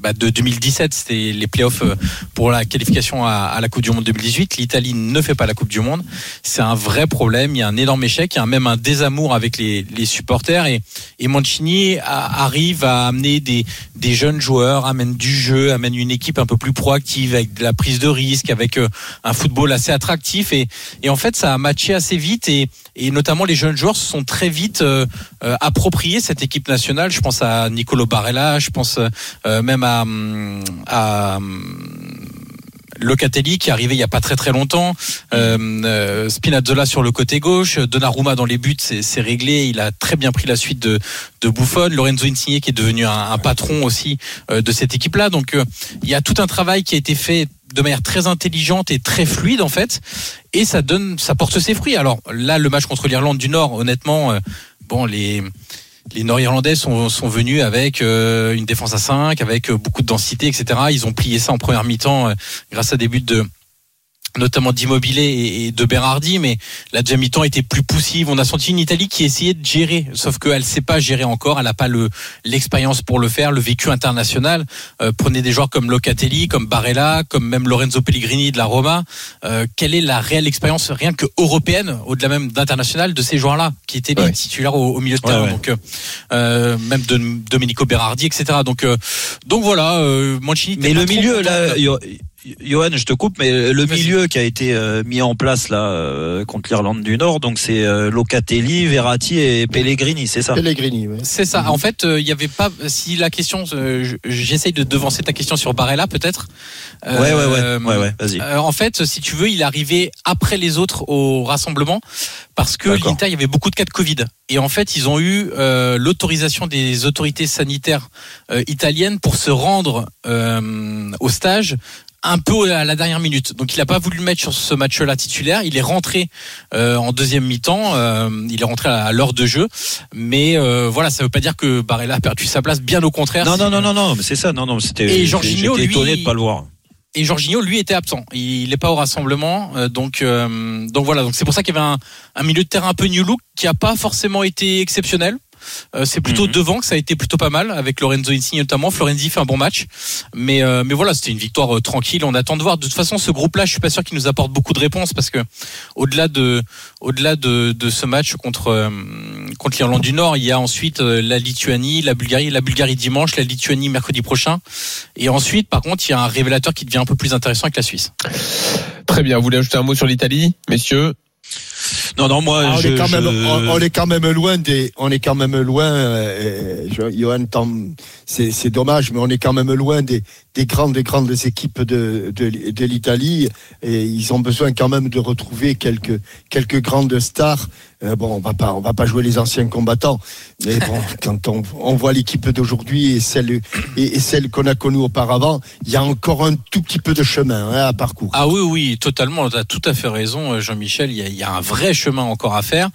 Bah, de 2017, c'était les playoffs euh, pour la qualification à, la Coupe du Monde 2018. L'Italie ne fait pas la Coupe du Monde. C'est un vrai problème. Il y a un énorme échec. Il y a même un désamour avec les, supporters. Et, et Mancini arrive à amener des, des jeunes joueurs, amène du jeu, amène une équipe un peu plus proactive avec de la prise de risque, avec euh, un football assez attractif. Et, et en fait, ça a matché assez vite. Et, et notamment, les jeunes joueurs se sont très vite euh, appropriés cette équipe nationale. Je pense à Nicolo Barella, je pense même à, à Locatelli qui est arrivé il y a pas très très longtemps, euh, euh, Spinazzola sur le côté gauche, Donnarumma dans les buts, c'est réglé. Il a très bien pris la suite de, de Buffon, Lorenzo Insigne qui est devenu un, patron aussi euh, de cette équipe-là. Donc il y a tout un travail qui a été fait de manière très intelligente et très fluide en fait, et ça donne, ça porte ses fruits. Alors là, le match contre l'Irlande du Nord, honnêtement, bon les les Nord-Irlandais sont, sont venus avec euh, une défense à 5, avec euh, beaucoup de densité, etc. Ils ont plié ça en première mi-temps euh, grâce à des buts de notamment d'Immobilier et, de Berardi, mais la deuxième mi-temps était plus poussive. On a senti une Italie qui essayait de gérer, sauf qu'elle ne sait pas gérer encore. Elle n'a pas le l'expérience pour le faire, le vécu international. Euh, prenez des joueurs comme Locatelli, comme Barella, comme même Lorenzo Pellegrini de la Roma. Euh, quelle est la réelle expérience, rien que européenne, au-delà même d'international, de ces joueurs-là qui étaient les Ouais. titulaires au, au milieu de terrain? ouais. Donc, euh, euh, même de Domenico Berardi, etc. Donc, euh, donc voilà, euh, Mancini. Mais le milieu, là, Johan, je te coupe, mais le milieu qui a été euh, mis en place là euh, contre l'Irlande du Nord, donc c'est euh, Locatelli, Verratti et Pellegrini, c'est ça? Pellegrini, ouais. C'est ça. En fait, il y avait pas. Si la question, je- j'essaye de devancer ta question sur Barella, peut-être. Ouais, ouais, ouais, ouais, ouais, vas-y. en fait, si tu veux, il est arrivé après les autres au rassemblement parce que l'Inter, il y avait beaucoup de cas de Covid. Et en fait, ils ont eu euh, l'autorisation des autorités sanitaires euh, italiennes pour se rendre euh, au stage un peu à la dernière minute. Donc il n'a pas voulu le mettre sur ce match-là titulaire. Il est rentré euh, en deuxième mi-temps. euh, il est rentré à l'heure de jeu. Mais euh, voilà, ça veut pas dire que Barella a perdu sa place. Bien au contraire. Non, non, non, non, non, mais c'est ça, non, non, c'était. Et Jorginho, lui, étonné de pas le voir. et Jorginho lui était absent. Il n'est pas au rassemblement, euh, donc euh, donc voilà. Donc c'est pour ça qu'il y avait un, un milieu de terrain un peu new look qui a pas forcément été exceptionnel. Euh, c'est plutôt Mhm. devant que ça a été plutôt pas mal avec Lorenzo Insigne notamment. Florenzi fait un bon match, mais euh, mais voilà, c'était une victoire euh, tranquille. On attend de voir. De toute façon, ce groupe-là, je suis pas sûr qu'il nous apporte beaucoup de réponses parce que au-delà de au-delà de, de ce match contre euh, contre l'Irlande du Nord, il y a ensuite euh, la Lituanie, la Bulgarie, la Bulgarie dimanche, la Lituanie mercredi prochain, et ensuite, par contre, il y a un révélateur qui devient un peu plus intéressant avec la Suisse. Très bien. Vous voulez ajouter un mot sur l'Italie, messieurs? Non, non, moi, Ah, on, je, est quand même, on, on est quand même loin des, on est quand même loin. euh, je- Johan, c'est c'est dommage, mais on est quand même loin des, des grandes, des grandes équipes de, de, de l'Italie. Et ils ont besoin quand même de retrouver quelques, quelques grandes stars. Euh, bon, on va pas, on va pas jouer les anciens combattants, mais bon, quand on, on voit l'équipe d'aujourd'hui et celle, et, et celle qu'on a connue auparavant, il y a encore un tout petit peu de chemin hein, à parcourir. Ah oui, oui, totalement. Tu as tout à fait raison, euh, Jean-Michel. Il y, a, il y a un vrai chemin encore à faire.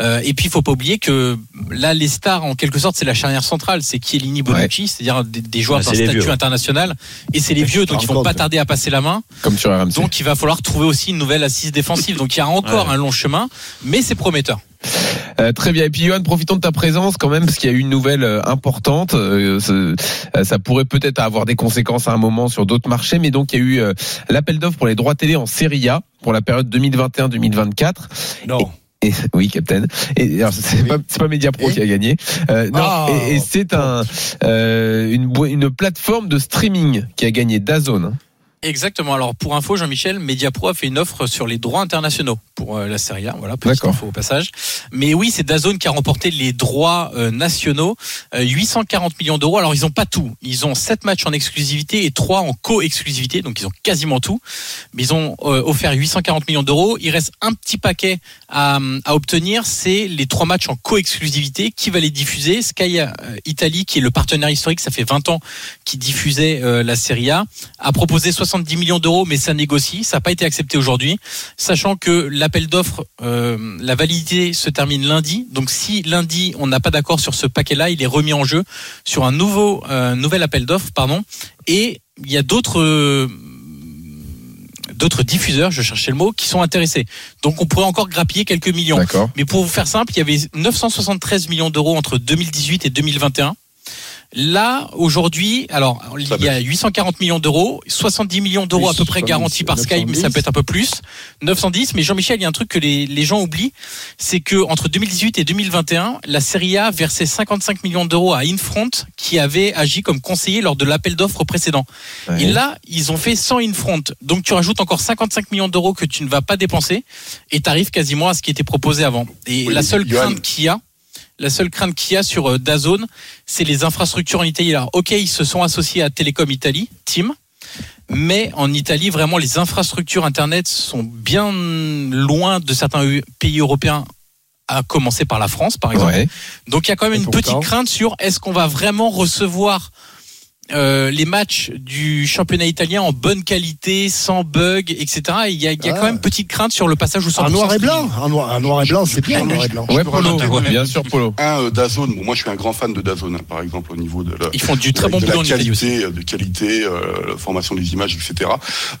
Euh, et puis, il faut pas oublier que là, les stars, en quelque sorte, c'est la charnière centrale. C'est Chiellini, Bonucci, c'est-à-dire des, des joueurs Ah, d'un statut vieux, ouais. international. Et c'est les vieux, donc ils vont pas tarder à passer la main. Comme sur RMC. Donc, il va falloir trouver aussi une nouvelle assise défensive. Donc, il y a encore Ouais. un long chemin, mais c'est prometteur. Euh, très bien. Et puis, Johan, profitons de ta présence quand même, parce qu'il y a eu une nouvelle euh, importante. Euh, ça pourrait peut-être avoir des conséquences à un moment sur d'autres marchés, mais donc il y a eu euh, l'appel d'offres pour les droits télé en Serie A pour la période 2021-2024. Non. Et, oui, Captain. Et alors, c'est Oui. pas, Mediapro qui a gagné. Euh, non. Ah. et, et c'est un euh, une, une plateforme de streaming qui a gagné Dazone. Exactement. Alors pour info, Jean-Michel, Mediapro a fait une offre sur les droits internationaux pour euh, la Serie A. Voilà, petite D'accord. info au passage. Mais oui, c'est Dazone qui a remporté les droits euh, nationaux, Euh, 840 millions d'euros. Alors ils ont pas tout. Ils ont 7 matchs en exclusivité et 3 en co-exclusivité, donc ils ont quasiment tout. Mais ils ont euh, offert 840 millions d'euros. Il reste un petit paquet à, à obtenir, c'est les trois matchs en co-exclusivité. Qui va les diffuser Sky euh, Italie, qui est le partenaire historique, ça fait 20 ans qui diffusait euh, la Serie A, a proposé 70 millions d'euros, mais ça négocie. Ça n'a pas été accepté aujourd'hui, sachant que l'appel d'offres, euh, la validité se termine lundi. Donc si lundi on n'a pas d'accord sur ce paquet-là, il est remis en jeu sur un nouveau euh, nouvel appel d'offres, pardon. Et il y a d'autres euh, d'autres diffuseurs, je cherchais le mot, qui sont intéressés. Donc on pourrait encore grappiller quelques millions. Mais pour vous faire simple, il y avait 973 millions d'euros entre 2018 et 2021. Là, aujourd'hui, alors, il y a 840 millions d'euros, 70 millions d'euros à peu près 70, garantis par Sky, mais ça peut être un peu plus. 910, mais Jean-Michel, il y a un truc que les, les gens oublient, c'est que entre 2018 et 2021, la Serie A versait 55 millions d'euros à Infront, qui avait agi comme conseiller lors de l'appel d'offres précédent. Ouais. Et là, ils ont fait 100 Infront. Donc tu rajoutes encore 55 millions d'euros que tu ne vas pas dépenser, et tu arrives quasiment à ce qui était proposé avant. Et Oui, la seule Johan. crainte qu'il y a, la seule crainte qu'il y a sur euh, Dazone, c'est les infrastructures en Italie. Alors, ok, ils se sont associés à Telecom Italie, Team, mais en Italie, vraiment, les infrastructures Internet sont bien loin de certains pays européens, à commencer par la France, par exemple. Ouais. Donc, il y a quand même Et une petite crainte sur est-ce qu'on va vraiment recevoir euh, les matchs du championnat italien en bonne qualité, sans bug, etc. Et Il y a, il y a Ah. quand même petite crainte sur le passage au 100% En noir et blanc. En noir, et blanc, c'est bien en noir et blanc. Ouais, Polo. Bien sûr, Polo. Un euh, Dazone, bon, moi je suis un grand fan de Dazone, hein, par exemple, au niveau de la, Ils font du très bon de boulot la en Italie aussi. qualité, de qualité, euh, la formation des images, etc.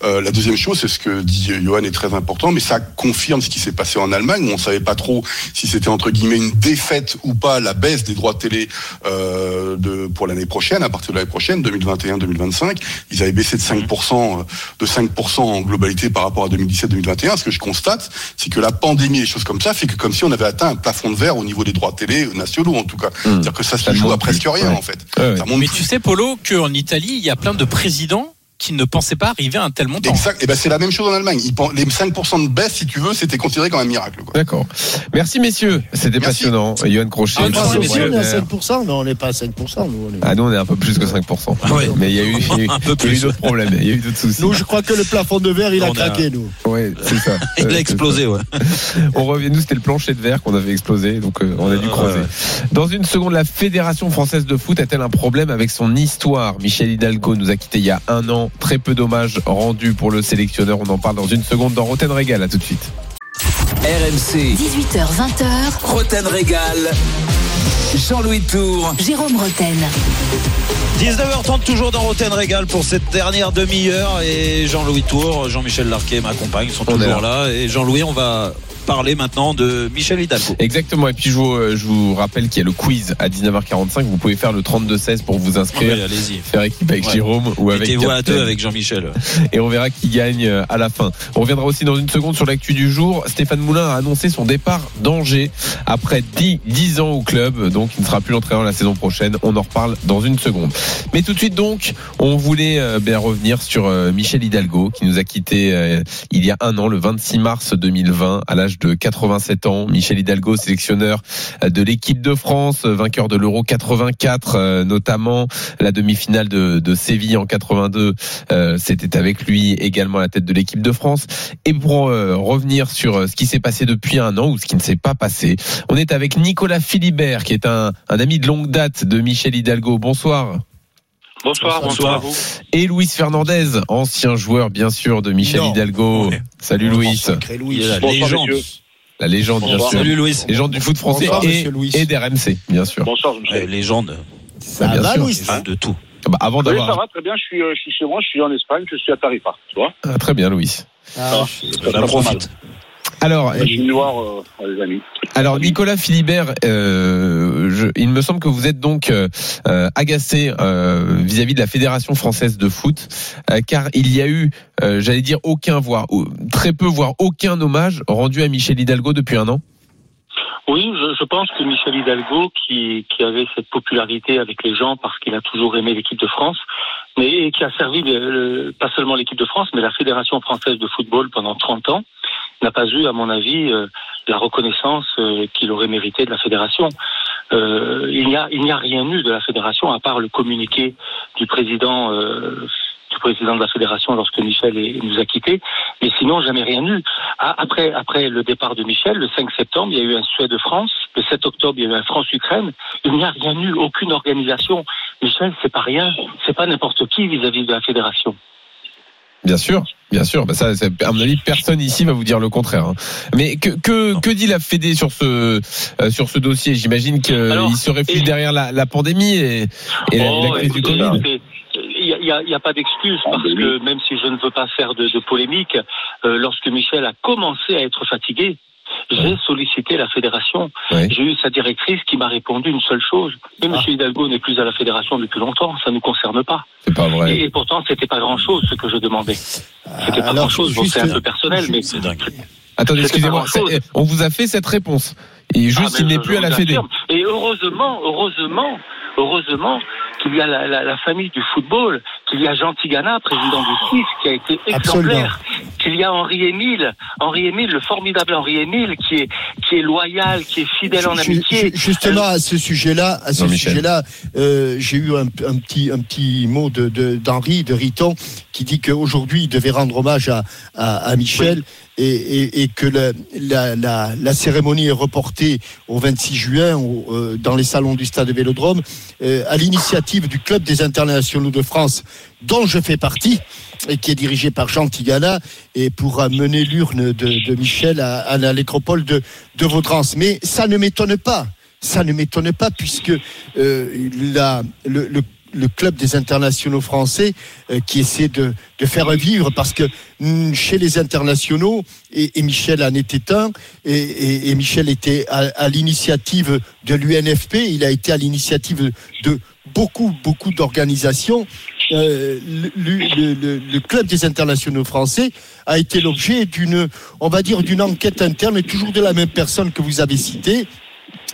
Euh, la deuxième chose, c'est ce que dit Johan est très important, mais ça confirme ce qui s'est passé en Allemagne. où On savait pas trop si c'était entre guillemets une défaite ou pas la baisse des droits de télé euh, de, pour l'année prochaine, à partir de l'année prochaine, 2021-2025. Ils avaient baissé de 5%, euh, de 5% en globalité par rapport à 2017-2021. Ce que je constate, c'est que la pandémie et choses comme ça fait que comme si on avait atteint un plafond de verre au niveau des droits de télé nationaux, en tout cas. C'est-à-dire que ça se Ça joue à presque rien, Ouais. en fait. Ça Mais plus. tu sais, Polo, qu'en Italie, il y a plein de présidents qui ne pensaient pas arriver à un tel montant. Exact. Et ben c'est la même chose en Allemagne. Les 5% de baisse, si tu veux, c'était considéré comme un miracle. Quoi. D'accord. Merci, messieurs. C'était Merci. passionnant. Johan Crochet. Ah, Ah, messieurs. on est à Bremer. 5%, mais on n'est pas à 5%. Nous, on est- Ah, nous, on est un peu plus que 5%. Ouais. Mais il y a eu, il y a eu, Un peu a eu plus. d'autres problèmes. Il y a eu d'autres soucis. Nous, je crois que le plafond de verre, il a On a- craqué, nous. Ouais, c'est ça. Il Ouais, a explosé, ouais. On revient. Nous, c'était le plancher de verre qu'on avait explosé. Donc, euh, on a dû creuser. ouais. Dans une seconde, la Fédération française de foot a-t-elle un problème avec son histoire? Michel Hidalgo nous a quittés il y a un an. Très peu d'hommages rendus pour le sélectionneur. On en parle dans une seconde dans Roten Régal. À tout de suite. RMC, 18h20h, Roten Régal. Jean-Louis Tour. Jérôme Roten. 19h30 toujours dans Roten Régal pour cette dernière demi-heure et Jean-Louis Tour, Jean-Michel Larquet m'accompagne, ils sont On toujours là. et Jean-Louis on va parler maintenant de Michel Hidalgo. Exactement. Et puis, je vous, euh, je vous rappelle qu'il y a le quiz à 19h45. Vous pouvez faire le 32-16 pour vous inscrire. Oui, allez-y. Faire équipe avec Ouais. Jérôme ou avec Mettez-vous à Captain. deux avec Jean-Michel. et on verra qui gagne euh, à la fin. On reviendra aussi dans une seconde sur l'actu du jour. Stéphane Moulin a annoncé son départ d'Angers après 10, 10 ans au club, donc il ne sera plus l'entraîneur la saison prochaine. On en reparle dans une seconde. Mais tout de suite donc, on voulait euh, bien revenir sur Michel Hidalgo qui nous a quitté il y a un an, le 26 mars 2020, à l'âge de 87 ans. Michel Hidalgo, sélectionneur euh, de l'équipe de France, euh, vainqueur de l'Euro 84, euh, notamment la demi-finale de, de Séville en 82 euh, C'était avec lui également à la tête de l'équipe de France. Et pour revenir sur ce qui s'est passé depuis un an ou ce qui ne s'est pas passé, on est avec Nicolas Philibert, qui est un, un ami de longue date de Michel Hidalgo. Bonsoir. Bonsoir, bonsoir à vous. Et Luis Fernandez, ancien joueur bien sûr de Michel Non. Hidalgo. Ouais. Salut est la légende. messieurs. la légende bien Bonsoir. sûr. Salut Louis. Légende du foot français Bonsoir, et, et d'RMC, bien sûr. Bonsoir, je suis. légende. Ça bien va, sûr. Louis Légende de tout. Bah, avant Oui, ça va très bien. Je suis, euh, je suis chez moi, je suis en Espagne, je suis à Tarifa. Tu vois Ah, très bien Louis. Ah, Ça On en va profite. Alors, euh. Alors Nicolas Philibert, euh, je- il me semble que vous êtes donc euh, agacé euh, vis-à-vis de la Fédération française de foot, euh, car il y a eu, euh, j'allais dire aucun, voire très peu, voire aucun hommage rendu à Michel Hidalgo depuis un an. Oui, je, je pense que Michel Hidalgo, qui, qui avait cette popularité avec les gens parce qu'il a toujours aimé l'équipe de France, mais et qui a servi le- le- pas seulement l'équipe de France, mais la Fédération française de football pendant 30 ans, n'a pas eu, à mon avis, euh, la reconnaissance euh, qu'il aurait mérité de la fédération. Euh, il n'y a, rien eu de la fédération à part le communiqué du président. du président de la fédération lorsque Michel nous a quittés, mais sinon jamais rien eu. Ah, Après, après le départ de Michel, le 5 septembre, il y a eu un Suède-France. Le 7 octobre, il y a eu un France-Ukraine. Il n'y a rien eu, aucune organisation. Michel, c'est pas rien. C'est pas n'importe qui vis-à-vis de la fédération. Bien sûr, bien sûr. Bah ça, c'est- à mon avis, personne ici va vous dire le contraire. hein. Mais que, que, que dit la Fédé sur ce, euh, sur ce dossier? J'imagine qu'il se réfugie et- derrière la, la pandémie et, et la, Oh, la crise du Covid. écoutez, Il n'y a, il y a- il y a pas d'excuse parce que même si je ne veux pas faire de, de polémique, euh, lorsque Michel a commencé à être fatigué, j'ai sollicité la fédération. Ouais. J'ai eu sa directrice qui m'a répondu une seule chose. Mais M. Hidalgo n'est plus à la fédération depuis longtemps, ça ne nous concerne pas. C'est pas vrai. Et, et pourtant, c'était pas grand-chose ce que je demandais. C'était pas. Bon, juste- c'est un peu personnel, mais C'est dingue. Attendez, excusez-moi. c'est- On vous a fait cette réponse. Et Ah, juste, mais il n'est plus à la vous Fédé. affirme. Et heureusement, heureusement, heureusement qu'il y a la, la- la famille du football, qu'il y a Jean Tigana, président du CIF, qui a été exemplaire, qu'il y a Henri Émile, Henri Émile, le formidable Henri Émile, qui est, qui est loyal, qui est fidèle en amitié. ju- Justement, à ce sujet-là, à ce sujet-là, euh, j'ai eu un, un petit, un petit mot de, de- d'Henri, de Riton, qui dit qu'aujourd'hui, il devait rendre hommage à, à, à Michel et, et- et que la, la, la, la cérémonie est reportée au 26 juin au- euh, dans les salons du stade Vélodrome, euh, à l'initiative du Club des internationaux de France, dont je fais partie, et qui est dirigé par Jean Tigana, et pour amener l'urne de, Michel à, à la nécropole de, de Vaudrance. Mais ça ne m'étonne pas. Ça ne m'étonne pas puisque euh, la- le, le- club des internationaux français euh, qui essaie de, de faire vivre parce que mm, chez les internationaux et, Michel en était un et, et- Michel était à l'initiative de l'UNFP il a été à l'initiative de beaucoup beaucoup d'organisations euh, le, club des internationaux français a été l'objet d'une, on va dire, d'une enquête interne, et toujours de la même personne que vous avez citée.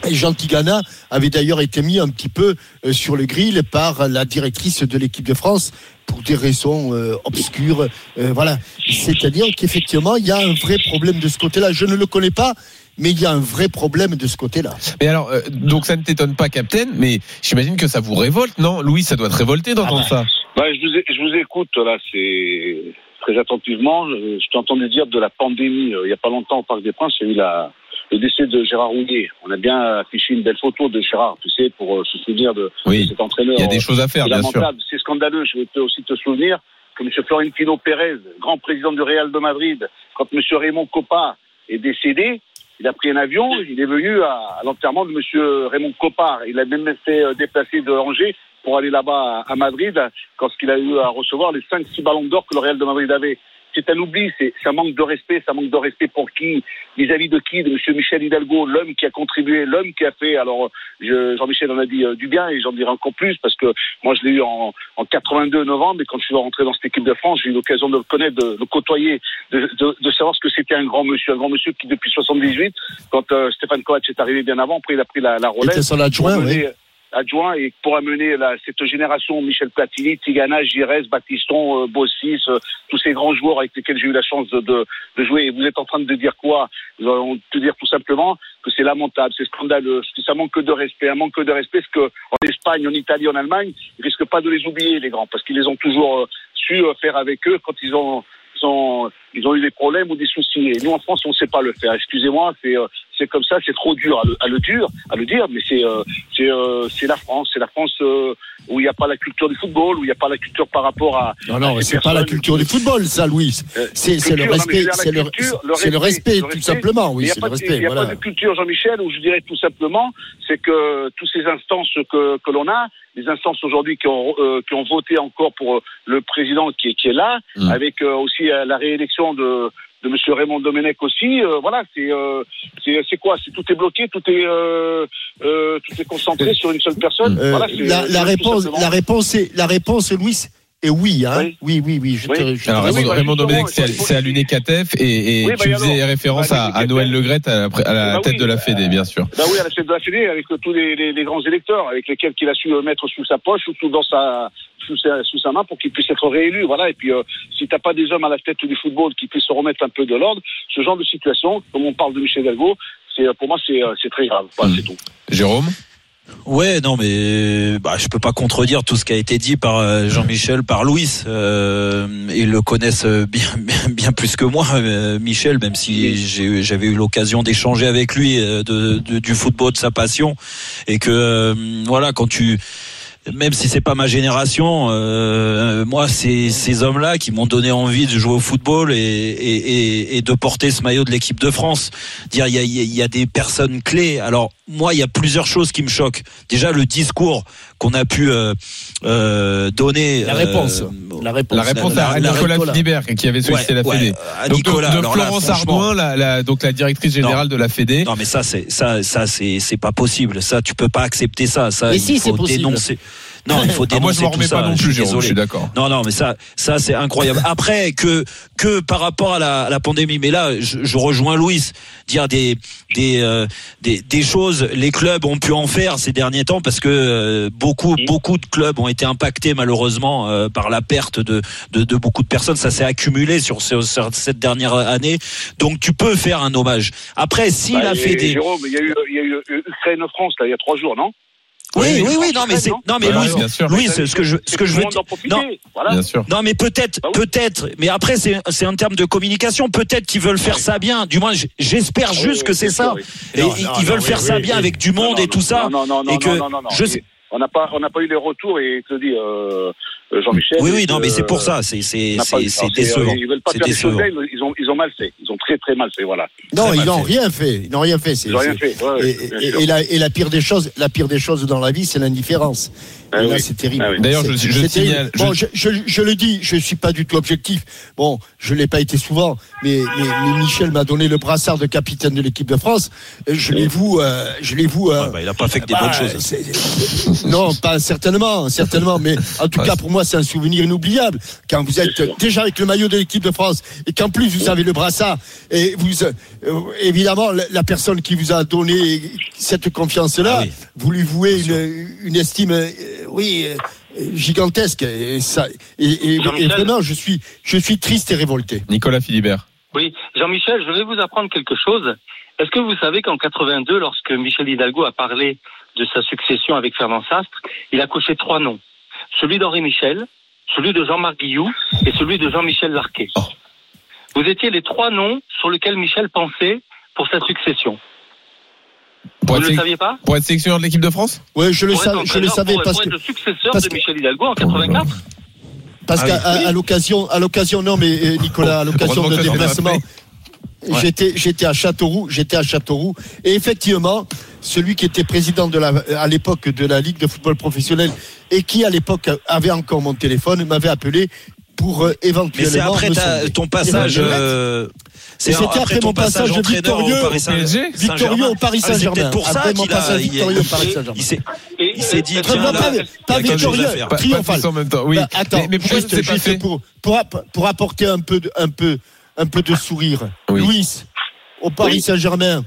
Et Jean Tigana avait d'ailleurs été mis un petit peu euh, sur le grill par la directrice de l'équipe de France pour des raisons euh, obscures. Voilà. C'est-à-dire qu'effectivement, il y a un vrai problème de ce côté-là. Je ne le connais pas, mais il y a un vrai problème de ce côté-là. Mais alors, euh, donc ça ne t'étonne pas, Captain, mais j'imagine que ça vous révolte, non? Louis, ça doit te révolter d'entendre ça. Bah, je, vous, ai- je vous écoute là, c'est très attentivement. Je, je t'ai entendu dire de la pandémie. euh, Il n'y a pas longtemps au Parc des Princes, il y a eu la, le décès de Gérard Rouillet. On a bien affiché une belle photo de Gérard, tu sais, pour euh, se souvenir de, Oui. de cet entraîneur. Il y a des choses à faire, bien sûr. lamentable, c'est scandaleux. Je peux aussi te souvenir que M. Florentino Pérez, grand président du Real de Madrid, quand M. Raymond Coppa est décédé, il a pris un avion, il est venu à, l'enterrement de M. Raymond Coppa. Il a même fait euh, déplacer de Angers pour aller là-bas à, à Madrid, quand il a eu à recevoir les 5-6 ballons d'or que le Real de Madrid avait. C'est un oubli, c'est un manque de respect, un manque de respect pour qui? Vis-à-vis de qui? De M. Michel Hidalgo, l'homme qui a contribué, l'homme qui a fait. Alors, je- Jean-Michel en a dit euh, du bien et j'en dirai encore plus parce que moi je l'ai eu en, en 82 novembre et quand je suis rentré dans cette équipe de France, j'ai eu l'occasion de le connaître, de le côtoyer, de, de, de savoir ce que c'était un grand monsieur, un grand monsieur qui depuis 78, quand euh, Stéphane Kovac est arrivé bien avant, après il a pris la, la était son adjoint, oui. Adjoint et pour amener cette génération Michel Platini, Tigana, Giresse, Baptiston, euh, Bossis, euh, tous ces grands joueurs avec lesquels j'ai eu la chance de, jouer. Vous êtes en train de dire quoi? Allons te dire tout simplement que c'est lamentable, c'est scandaleux, que ça manque de respect, un manque de respect, parce que en Espagne, en Italie, en Allemagne, ils risquent pas de les oublier les grands, parce qu'ils les ont toujours euh, su faire avec eux quand ils ont ils ils ont eu des problèmes ou des soucis. Nous, en France, on ne sait pas le faire. Excusez-moi, c'est c'est comme ça, c'est trop dur à le, à le dire, à le dire, mais c'est euh, c'est euh, c'est la France, c'est la France euh, où il n'y a pas la culture du football, où il n'y a pas la culture par rapport à. Non, non, c'est pas la culture du football, ça, Louis. C'est le respect, c'est le, c'est le respect, le tout respect. simplement, oui, Il n'y a, c'est pas le de- il respect. y a pas de culture, Jean-Michel, où je dirais tout simplement, c'est que toutes ces instances que, que l'on a, les instances aujourd'hui qui ont, euh, qui ont voté encore pour le président qui est, qui est là, Mm. avec aussi la réélection de, de M. Raymond Domenech aussi, euh, voilà, c'est euh, c'est quoi? C'est tout est bloqué, tout est euh, euh, tout est concentré sur une seule personne? Euh, Voilà, c'est- la, la réponse, la réponse est, la réponse, Louis, Et oui, hein. Oui. Oui, oui, oui. je Oui. te- je te Alors oui, Raymond, bah, Raymond Domenech, c'est il faut- c'est à l'UNECATEF et, et Oui, bah, tu alors, faisais référence bah, à. Noël Legrette à la, à la Bah tête oui, de la Fédé, bien sûr. Ben oui, à la chef de la Fédé, avec tous les, les- les grands électeurs, avec lesquels qu'il a su euh, mettre sous sa poche ou sous, dans sa, sous, sa, sous sa main pour qu'il puisse être réélu. Voilà. Et puis, euh, si t'as pas des hommes à la tête du football qui puissent se remettre un peu de l'ordre, ce genre de situation, comme on parle de Michel c'est, euh, pour moi, c'est, euh, c'est très grave. Voilà, c'est tout. Jérôme? Ouais, non, mais bah, je peux pas contredire tout ce qui a été dit par euh, Jean-Michel, par Louis. Euh, ils le connaissent euh, bien, bien, bien plus que moi, euh, Michel, même si j'avais eu l'occasion d'échanger avec lui euh, de, de- du football, de sa passion, et que euh, voilà, quand tu même si c'est pas ma génération, euh, moi c'est ces hommes-là qui m'ont donné envie de jouer au football et, et, et, et de porter ce maillot de l'équipe de France. Dire il y a, il y a- il y a des personnes clés. Alors moi il y a plusieurs choses qui me choquent. Déjà le discours qu'on a pu euh, euh, donner. La réponse. euh, La réponse. La réponse à la- Nicolas Nicolas. Philibert qui avait sollicité Ouais, la ouais, Fédé. à Donc Nicolas. de, là, Florence franchement- Ardouin, la, la- donc la directrice générale de la Fédé. Non mais ça c'est ça ça c'est c'est pas possible. Ça tu peux pas accepter ça. Ça Mais il si, c'est faut possible. Non il faut Ah, moi dénoncer je m'en tout remets ça. pas non Je plus, Jérôme, je suis d'accord. Non, non, mais ça, ça c'est incroyable. Après que que par rapport à la, à la pandémie, mais là, je, je rejoins Louis, dire des des, euh, des des choses. Les clubs ont pu en faire ces derniers temps parce que euh, beaucoup beaucoup de clubs ont été impactés malheureusement euh, par la perte de, de de beaucoup de personnes. Ça s'est accumulé sur, ce- sur cette dernière année. Donc tu peux faire un hommage. Après, s'il Bah, a fait et des Jérôme, il y a eu, il y a eu Ukraine-France, là, il y a trois jours, non? Oui, Oui, oui, oui, non, mais c'est, non, mais Voilà, Louis, bien sûr. Louis, ce que je, ce que je veux dire, non, Voilà. Bien sûr. Non, mais peut-être, Bah oui. peut-être. Mais après, c'est, c'est un terme de communication. Peut-être qu'ils veulent faire ça bien. Du moins, j'espère Ah juste oui, que c'est ça. sûr, oui. Et Non, ils non, ils non, veulent oui, faire ça oui, bien oui. avec du monde Non, et tout ça. Non, non, non, et que non, non, non, non. je sais- On n'a pas, on n'a pas eu les retours et je te dis, euh, euh, Jean-Michel. Oui, oui, et non, mais c'est pour euh, ça. C'est, c'est, on n'a pas c'est, eu. c'est Alors, décevant. Ils veulent pas faire des choses ils ont, ils ont mal fait. Ils ont très, très mal fait, voilà. Non, ils n'ont rien fait. Ils n'ont rien fait. Ils ont rien fait. Ouais, Et, et la, et la pire des choses, la pire des choses dans la vie, c'est l'indifférence. Ah oui. c'est terrible. Ah oui. D'ailleurs, je- je c'est signale- terrible. Bon, je, je- je le dis, je suis pas du tout objectif. Bon, je l'ai pas été souvent, mais, mais, mais Michel m'a donné le brassard de capitaine de l'équipe de France. Et Je l'ai vu, euh, je l'ai vu. euh, Ouais, bah, il a pas fait que des bah, bonnes choses. Non, pas certainement, certainement, mais en tout Ouais. cas pour moi c'est un souvenir inoubliable quand vous êtes déjà avec le maillot de l'équipe de France et qu'en plus vous avez le brassard et vous euh, évidemment la, la personne qui vous a donné cette confiance là, Ah oui. vous lui vouez une, une estime, euh, oui. euh, gigantesque et ça et, et- et Jean-Michel. vraiment je suis je suis triste et révolté. Nicolas Philibert. Oui, Jean-Michel, je vais vous apprendre quelque chose. Est-ce que vous savez qu'en 82, lorsque Michel Hidalgo a parlé de sa succession avec Fernand Sastre, il a coché trois noms. Celui d'Henri Michel, celui de Jean-Marc Guillou et celui de Jean-Michel Larquet. Oh. Vous étiez les trois noms sur lesquels Michel pensait pour sa succession. Pour vous ne le saviez pas pour être sélectionneur de l'équipe de France Oui, je le savais, je le entraîneur, savais pour, parce pour que être le successeur parce de Michel Hidalgo en 84. Parce Ah qu'à oui. l'occasion, à l'occasion, non, mais euh, Nicolas, à l'occasion de déplacement, j'étais, j'étais à Châteauroux, j'étais à Châteauroux, et effectivement, celui qui était président de la, à l'époque de la Ligue de football professionnel et qui à l'époque avait encore mon téléphone m'avait appelé pour euh, Mais éventuellement. c'est après ta- ton passage. Euh, c'était après ton mon passage de victorieux victorieux au Paris Ah, c'est Saint-Germain. pour ça Après mon qu'il a- passage il- victorieux au Paris Saint-Germain. Il s'est, s'est dit, tiens, là, pas- victorieux. Triomphal. en même temps. Oui. Bah, attends, mais, mais pourquoi juste, juste fait pour, pour, app- pour apporter un peu, de, un peu, un peu de sourire. Oui. Louis, au Paris Oui. Saint-Germain,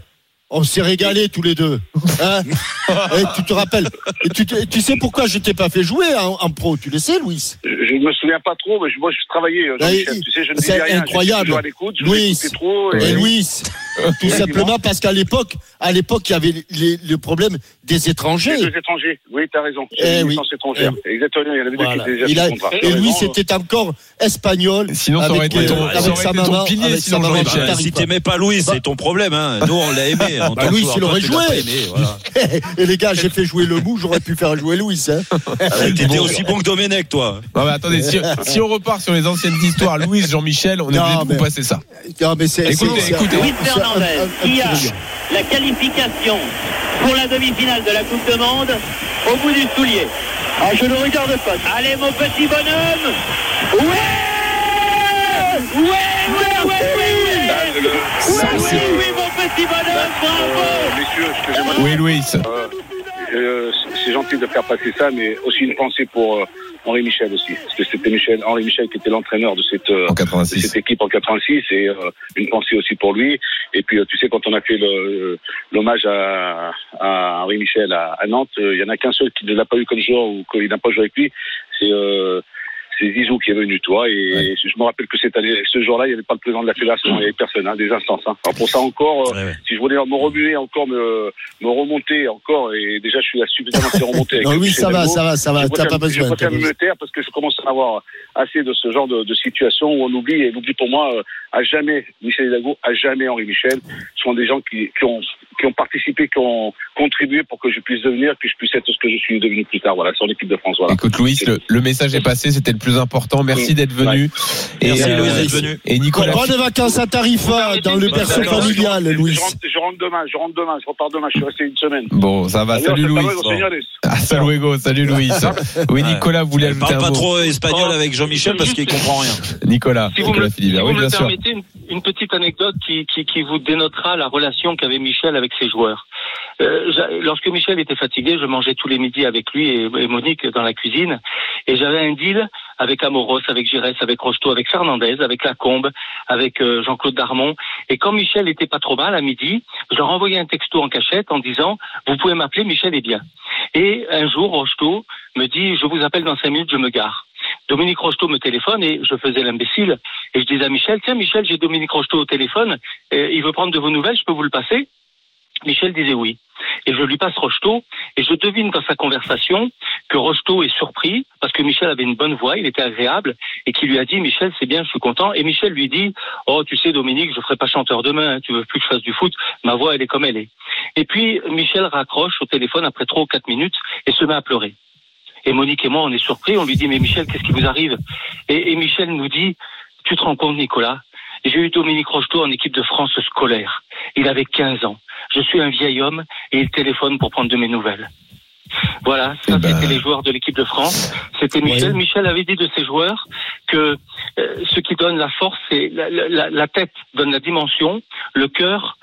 on s'est régalés tous les deux. Hein Et tu te rappelles Et tu, te- tu sais pourquoi je t'ai pas fait jouer en, en pro Tu le sais, Louis? Je ne me souviens pas trop, mais je- moi je travaillais, il- Tu sais, je ne c'est incroyable. Louis. trop. Et et- Louis, tout simplement parce qu'à l'époque, à l'époque, il y avait les- le problème des étrangers. Les deux étrangers. Oui, t'as raison. Eh oui. étrangère. Exactement, il y en avait deux Voilà. qui étaient déjà et T'as Louis raison. était encore espagnol. Sinon, ça aurait été euh, ton, avec sa maman, pilier, avec sinon, sa maman Jean-Michel. Tarifa. si t'aimais pas Louis, c'est ton problème. Hein. Nous, on l'a aimé. En Bah, Louis, il aurait joué. Et les gars, j'ai fait jouer le mou, j'aurais pu faire jouer Louis. Hein. T'étais aussi bon que Domenech, toi. Non, mais attendez, si, on repart sur les anciennes histoires, Louis, Jean-Michel, on est obligé de vous passer ça. Non, mais c'est- Écoutez, écoutez. Qui a la qualification pour la demi-finale de la Coupe de Monde au bout du soulier. Ah, je ne regarde pas. Allez, mon petit bonhomme Ouais Ouais, ouais, ouais, Ouais, oui, oui, mon petit bonhomme, bravo Euh, Messieurs, excusez-moi. Oui, Louis. Euh, euh, c'est gentil de faire passer ça, mais aussi une pensée pour, euh, Henri Michel aussi, parce que c'était Michel, Henri Michel qui était l'entraîneur de cette, euh, En de 86. cette équipe en 86 et euh, une pensée aussi pour lui. Et puis, euh, tu sais, quand on a fait l'hommage à, à Henri Michel à, à Nantes, euh, il y en a qu'un seul qui ne l'a pas eu comme joueur ou qu'il n'a pas joué avec lui, c'est euh, c'est Zizou qui est venu, toi. Et je me rappelle que cette année, ce jour-là, il n'y avait pas le président de la fédération, il n'y avait personne, hein, des instances. Hein. Alors pour ça encore, euh, si je voulais me remuer encore, me, me remonter encore, et déjà je suis suffisamment remonté. avec Non, oui, ça va, ça va, ça va, je t'as préfère- pas besoin, Je préfère t'as me taire parce que je commence à avoir assez de ce genre de, de situation où on oublie, et l'oubli pour moi, euh, à jamais, Michel Hidalgo, à jamais Henri Michel, sont des gens qui, qui, ont, qui ont participé, qui ont contribué pour que je puisse devenir, que je puisse être ce que je suis devenu plus tard. Voilà, sur l'équipe de France. Voilà. Écoute Louis, le, le message est passé, c'était le plus important. Merci d'être venu. Merci, euh, Louis, d'être venu. Et Nicolas. Bonnes vacances à Tarifa, dans le berceau D'accord, je familial, rentre- Louis. Je rentre, je rentre demain, je rentre demain, je repars demain, je suis resté une semaine. Bon, ça va. Salut Louis. Hasta luego. Salut Louis. Oui, Nicolas voulait Il ajouter parle un pas mot. trop espagnol avec Jean-Michel parce qu'il comprend rien. Nicolas. Si vous Nicolas si Oui, vous bien sûr. une petite anecdote qui, qui, qui vous dénotera la relation qu'avait Michel avec ses joueurs. Euh, lorsque Michel était fatigué, je mangeais tous les midis avec lui et, Monique dans la cuisine, et j'avais un deal avec Amoros, avec Giresse, avec Rocheteau, avec Fernandez, avec Lacombe, avec euh, Jean-Claude Darmon. Et quand Michel était pas trop mal à midi, je leur envoyais un texto en cachette en disant vous pouvez m'appeler, Michel est bien. Et un jour, Rocheteau me dit je vous appelle dans cinq minutes, je me gare. Dominique Rocheteau me téléphone et je faisais l'imbécile et je disais à Michel tiens Michel j'ai Dominique Rocheteau au téléphone, euh, il veut prendre de vos nouvelles, je peux vous le passer? Michel disait oui. Et je lui passe Rocheteau, et je devine dans sa conversation que Rocheteau est surpris, parce que Michel avait une bonne voix, il était agréable, et qui lui a dit, Michel, c'est bien, je suis content. Et Michel lui dit, oh, tu sais, Dominique, je ferai pas chanteur demain, hein, tu veux plus que je fasse du foot, ma voix, elle est comme elle est. Et puis, Michel raccroche au téléphone après trois ou quatre minutes, et se met à pleurer. Et Monique et moi, on est surpris, on lui dit, mais Michel, qu'est-ce qui vous arrive? Et Michel nous dit, tu te rends compte, Nicolas, j'ai eu Dominique Rocheteau en équipe de France scolaire. Il avait 15 ans. Je suis un vieil homme et il téléphone pour prendre de mes nouvelles. Voilà, ça Eh ben- c'était les joueurs de l'équipe de France. C'était Michel. Michel avait dit de ses joueurs que euh, ce qui donne la force, c'est la, la- la tête donne la dimension, le cœur,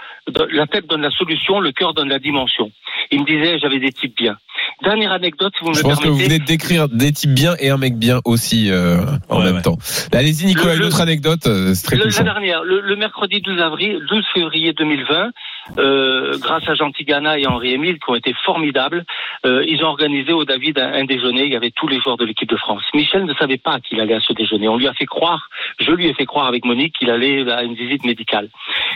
la tête donne la solution, le cœur donne la dimension. Il me disait, j'avais des types bien. Dernière anecdote, si vous me Je pense que vous permettez. venez de décrire des types bien et un mec bien aussi euh, en Ouais, même ouais. temps. Allez-y Nicolas, Le- une autre anecdote, euh, c'est très Le- la dernière, le, le mercredi 12 avril, 12 février 2020, euh, grâce à Jean Tigana et Henri Émile qui ont été formidables, euh, ils ont organisé au David un, un déjeuner. Il y avait tous les joueurs de l'équipe de France. Michel ne savait pas qu'il allait à ce déjeuner. On lui a fait croire, je lui ai fait croire avec Monique qu'il allait à une visite médicale.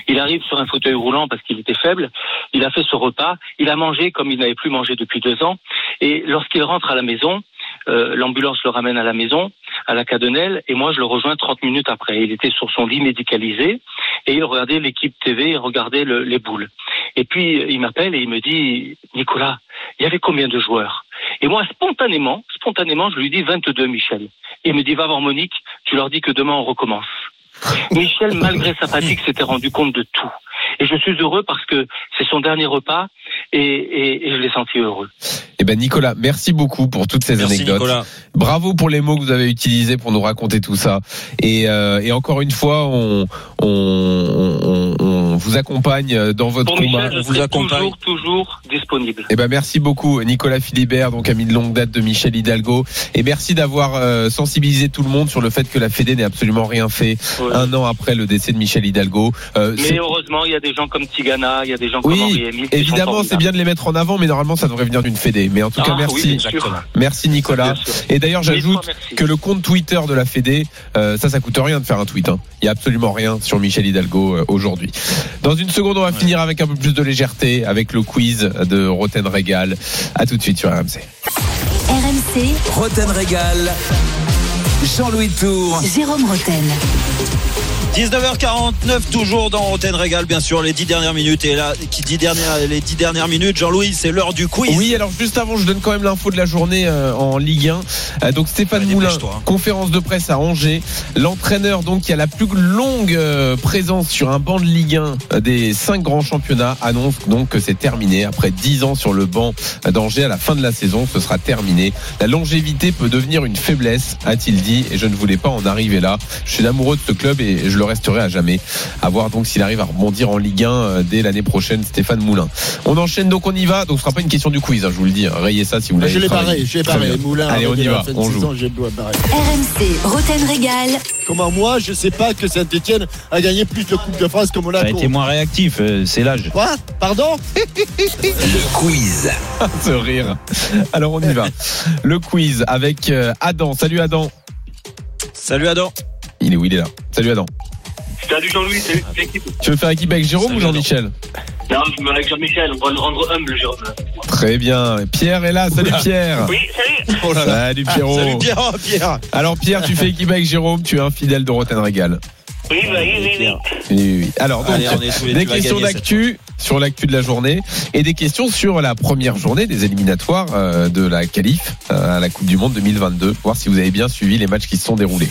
Il arrive sur un fauteuil roulant parce qu'il était faible. Il a fait ce repas. Il a mangé comme il n'avait plus mangé depuis deux ans. Et lorsqu'il rentre à la maison, euh, l'ambulance le ramène à la maison, à la Cadenelle, et moi je le rejoins 30 minutes après. Il était sur son lit médicalisé et il regardait l'équipe TV, il regardait le- les boules. Et puis il m'appelle et il me dit Nicolas, il y avait combien de joueurs? Et moi spontanément, spontanément, je lui dis 22 Michel. Et il me dit va voir Monique, tu leur dis que demain on recommence. Michel, malgré sa fatigue, s'était rendu compte de tout. Et je suis heureux parce que c'est son dernier repas et, et- et je l'ai senti heureux. Eh ben Nicolas, merci beaucoup pour toutes ces Merci anecdotes. Nicolas. Bravo pour les mots que vous avez utilisés pour nous raconter tout ça. Et, euh, et encore une fois, on, on, on- on vous accompagne dans votre Pour combat. Michel, je on vous serai accompagne. toujours, toujours disponible. Eh ben merci beaucoup Nicolas Philibert, donc ami de longue date de Michel Hidalgo, et merci d'avoir euh, sensibilisé tout le monde sur le fait que la Fédé n'est absolument rien fait Ouais. un an après le décès de Michel Hidalgo. Euh, Mais heureusement, il y a des gens comme Tigana, il y a des gens comme oui, Henri qui sont évidemment, c'est bien de les mettre en avant, mais normalement, ça devrait venir d'une Fédé. Mais en tout cas, Ah, merci, merci Nicolas. Et d'ailleurs, j'ajoute que le compte Twitter de la Fédé, euh, ça, ça coûte rien de faire un tweet. hein. Il y a absolument rien sur Michel Hidalgo euh, aujourd'hui. Dans une seconde, on va finir avec un peu plus de légèreté, avec le quiz de Roten Régal. À tout de suite sur RMC. RMC, Roten Régal. Jean-Louis Tour. Jérôme Roten. 19h49, toujours dans Roten Régal, bien sûr, les 10 dernières minutes. Et là, qui dit dernière, les 10 dernières minutes, Jean-Louis, c'est l'heure du quiz. Oui, alors juste avant, je donne quand même l'info de la journée euh, en Ligue 1. Euh, donc Stéphane Moulin, hein. conférence de presse à Angers. L'entraîneur donc qui a la plus longue euh, présence sur un banc de Ligue 1 euh, des cinq grands championnats annonce donc que c'est terminé. Après 10 ans sur le banc d'Angers, à la fin de la saison, ce sera terminé. La longévité peut devenir une faiblesse, a-t-il dit, et je ne voulais pas en arriver là. Je suis amoureux de ce club et je le resterai à jamais. À voir donc s'il arrive à rebondir en Ligue 1 euh, dès l'année prochaine, Stéphane Moulin. On enchaîne donc on y va. Donc ce sera pas une question du quiz, hein, je vous le dis. Rayez ça si vous l'avez. Je l'ai j'ai Très barré. bien. Moulin, Allez, on y va. On joue. RMC, Roten Régal. Comment moi, je sais pas que Saint-Etienne a gagné plus de Coupe de France que Ça a Monaco. été moins réactif, euh, c'est l'âge. Quoi? Pardon? Le quiz. Ce rire. Alors on y va. Le quiz avec euh, Adam. Salut Adam. Salut Adam. Il est où il est là. Salut Adam. Salut Jean-Louis, salut l'équipe. Tu veux faire équipe avec Jérôme Salut, ou Jean-Michel? Non, je me avec Jean-Michel, on va le rendre humble, Jérôme. Très bien. Pierre est là. Salut Pierre. Oui, salut. Oh là là. Salut Pierrot. Salut Pierre, oh, Pierre. Alors Pierre, tu fais équipe avec Jérôme, tu es un fidèle de Rotten Régal. Oui, bah, oui, oui, oui. Oui. Alors donc, Allez, on est tous les des questions d'actu sur l'actu de la journée et des questions sur la première journée des éliminatoires euh, de la qualif euh, à la Coupe du Monde 2022. Voir si vous avez bien suivi les matchs qui se sont déroulés.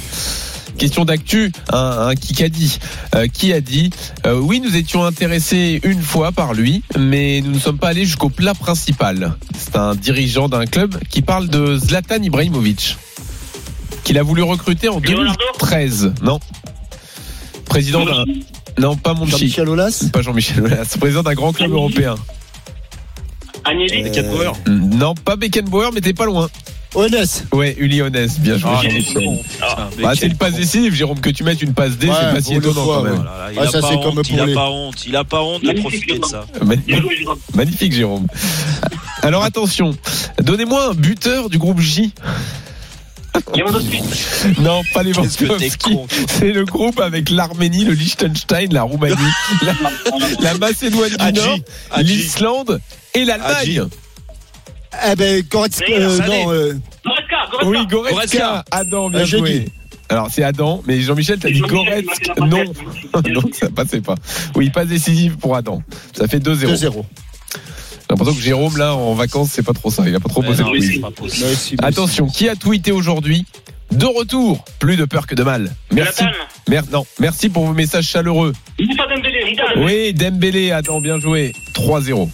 Question d'actu, un, un qui a dit, euh, qui a dit, euh, oui nous étions intéressés une fois par lui, mais nous ne sommes pas allés jusqu'au plat principal. C'est un dirigeant d'un club qui parle de Zlatan Ibrahimovic, qu'il a voulu recruter en Leonardo 2013. Non, président d'un, non pas Monchi, Jean-Michel Aulas pas Jean-Michel Aulas, président d'un grand club européen. Agnelli, Euh, Non, pas Beckenbauer, mais t'es pas loin. Honest. Ouais, Uli Honnes, bien joué. Ah, putain, mais Bah, c'est une passe décisive, Jérôme, que tu mettes une passe D, Ouais, c'est pas si étonnant fois, quand même. Il Ah, a ça, pas honte, comme il a les- pas honte, il a pas honte de profiter de ça. Magnifique, Jérôme. Alors attention, donnez-moi un buteur du groupe J. Non, pas les Lewandowski. C'est le groupe avec l'Arménie, le Liechtenstein, la Roumanie, la, la Macédoine du Nord, l'Islande et l'Allemagne. Eh ben, Goretzka, euh, non, euh, Goretzka, Goretzka. Oui, Goretzka. Goretzka. Adam, bien Ah, j'ai joué. dit. Alors c'est Adam, mais Jean-Michel, t'as dit Goretzka. Non, donc ça passait pas. Oui, pas décisive pour Adam. Ça fait 2-0. 2-0. J'ai l'impression que Jérôme, là, en vacances, c'est pas trop ça. Il a pas trop non, possible. Merci, merci. Attention, qui a tweeté aujourd'hui De retour, plus de peur que de mal. Merci. Mer- non, merci pour vos messages chaleureux. Oui, Dembélé, Adam, bien joué. 3-0.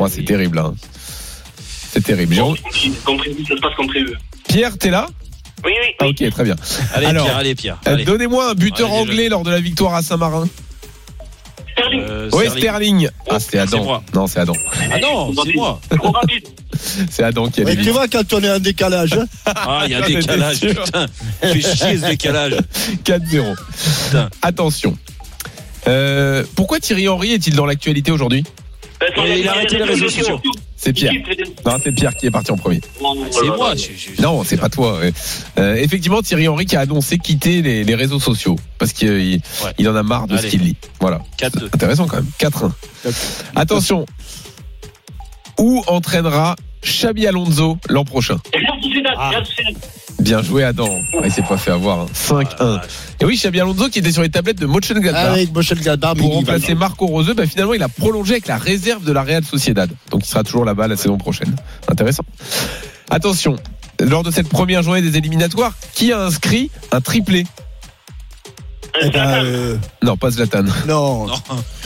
Oh, c'est terrible, hein. C'est terrible. Jérôme- Comme prévu, ça se passe comme prévu. Pierre, t'es là? Oui, oui, Ah, oui. Ok, très bien. Allez Alors, Pierre, allez Pierre. Euh. Donnez-moi un buteur Allez, anglais lors de la victoire à Saint-Marin. Sterling. Euh, Oui, Sterling. Sterling. Ah, c'est c'est Adam. moi. Non, c'est Adam. Ah non, c'est moi. C'est Adam qui a Ouais, dit. tu vois, quand on est en décalage, hein, Ah, il y a un décalage, putain. Fais chier ce décalage. 4-0. Putain. Attention. Euh, pourquoi Thierry Henry est-il dans l'actualité aujourd'hui? Il a arrêté les réseaux sociaux. C'est Pierre. Non, c'est Pierre qui est parti en premier. C'est moi. Non, c'est pas toi. Euh, effectivement, Thierry Henry qui a annoncé quitter les, les réseaux sociaux parce qu'il il- Ouais. il en a marre de ce qu'il lit. Voilà. 4-2. Intéressant quand même. 4-1. Attention. Où entraînera Xabi Alonso l'an prochain Ah. Bien joué Adam. Ah, il s'est pas fait avoir. hein. 5-1. Et oui, Xabi Alonso qui était sur les tablettes de Mönchengladbach. avec pour remplacer Marco Roseux, bah finalement il a prolongé avec la réserve de la Real Sociedad. Donc il sera toujours là-bas la saison prochaine. Intéressant. Attention, lors de cette première journée des éliminatoires, qui a inscrit un triplé? Eh ben, euh, Non, pas Zlatan. non, Non,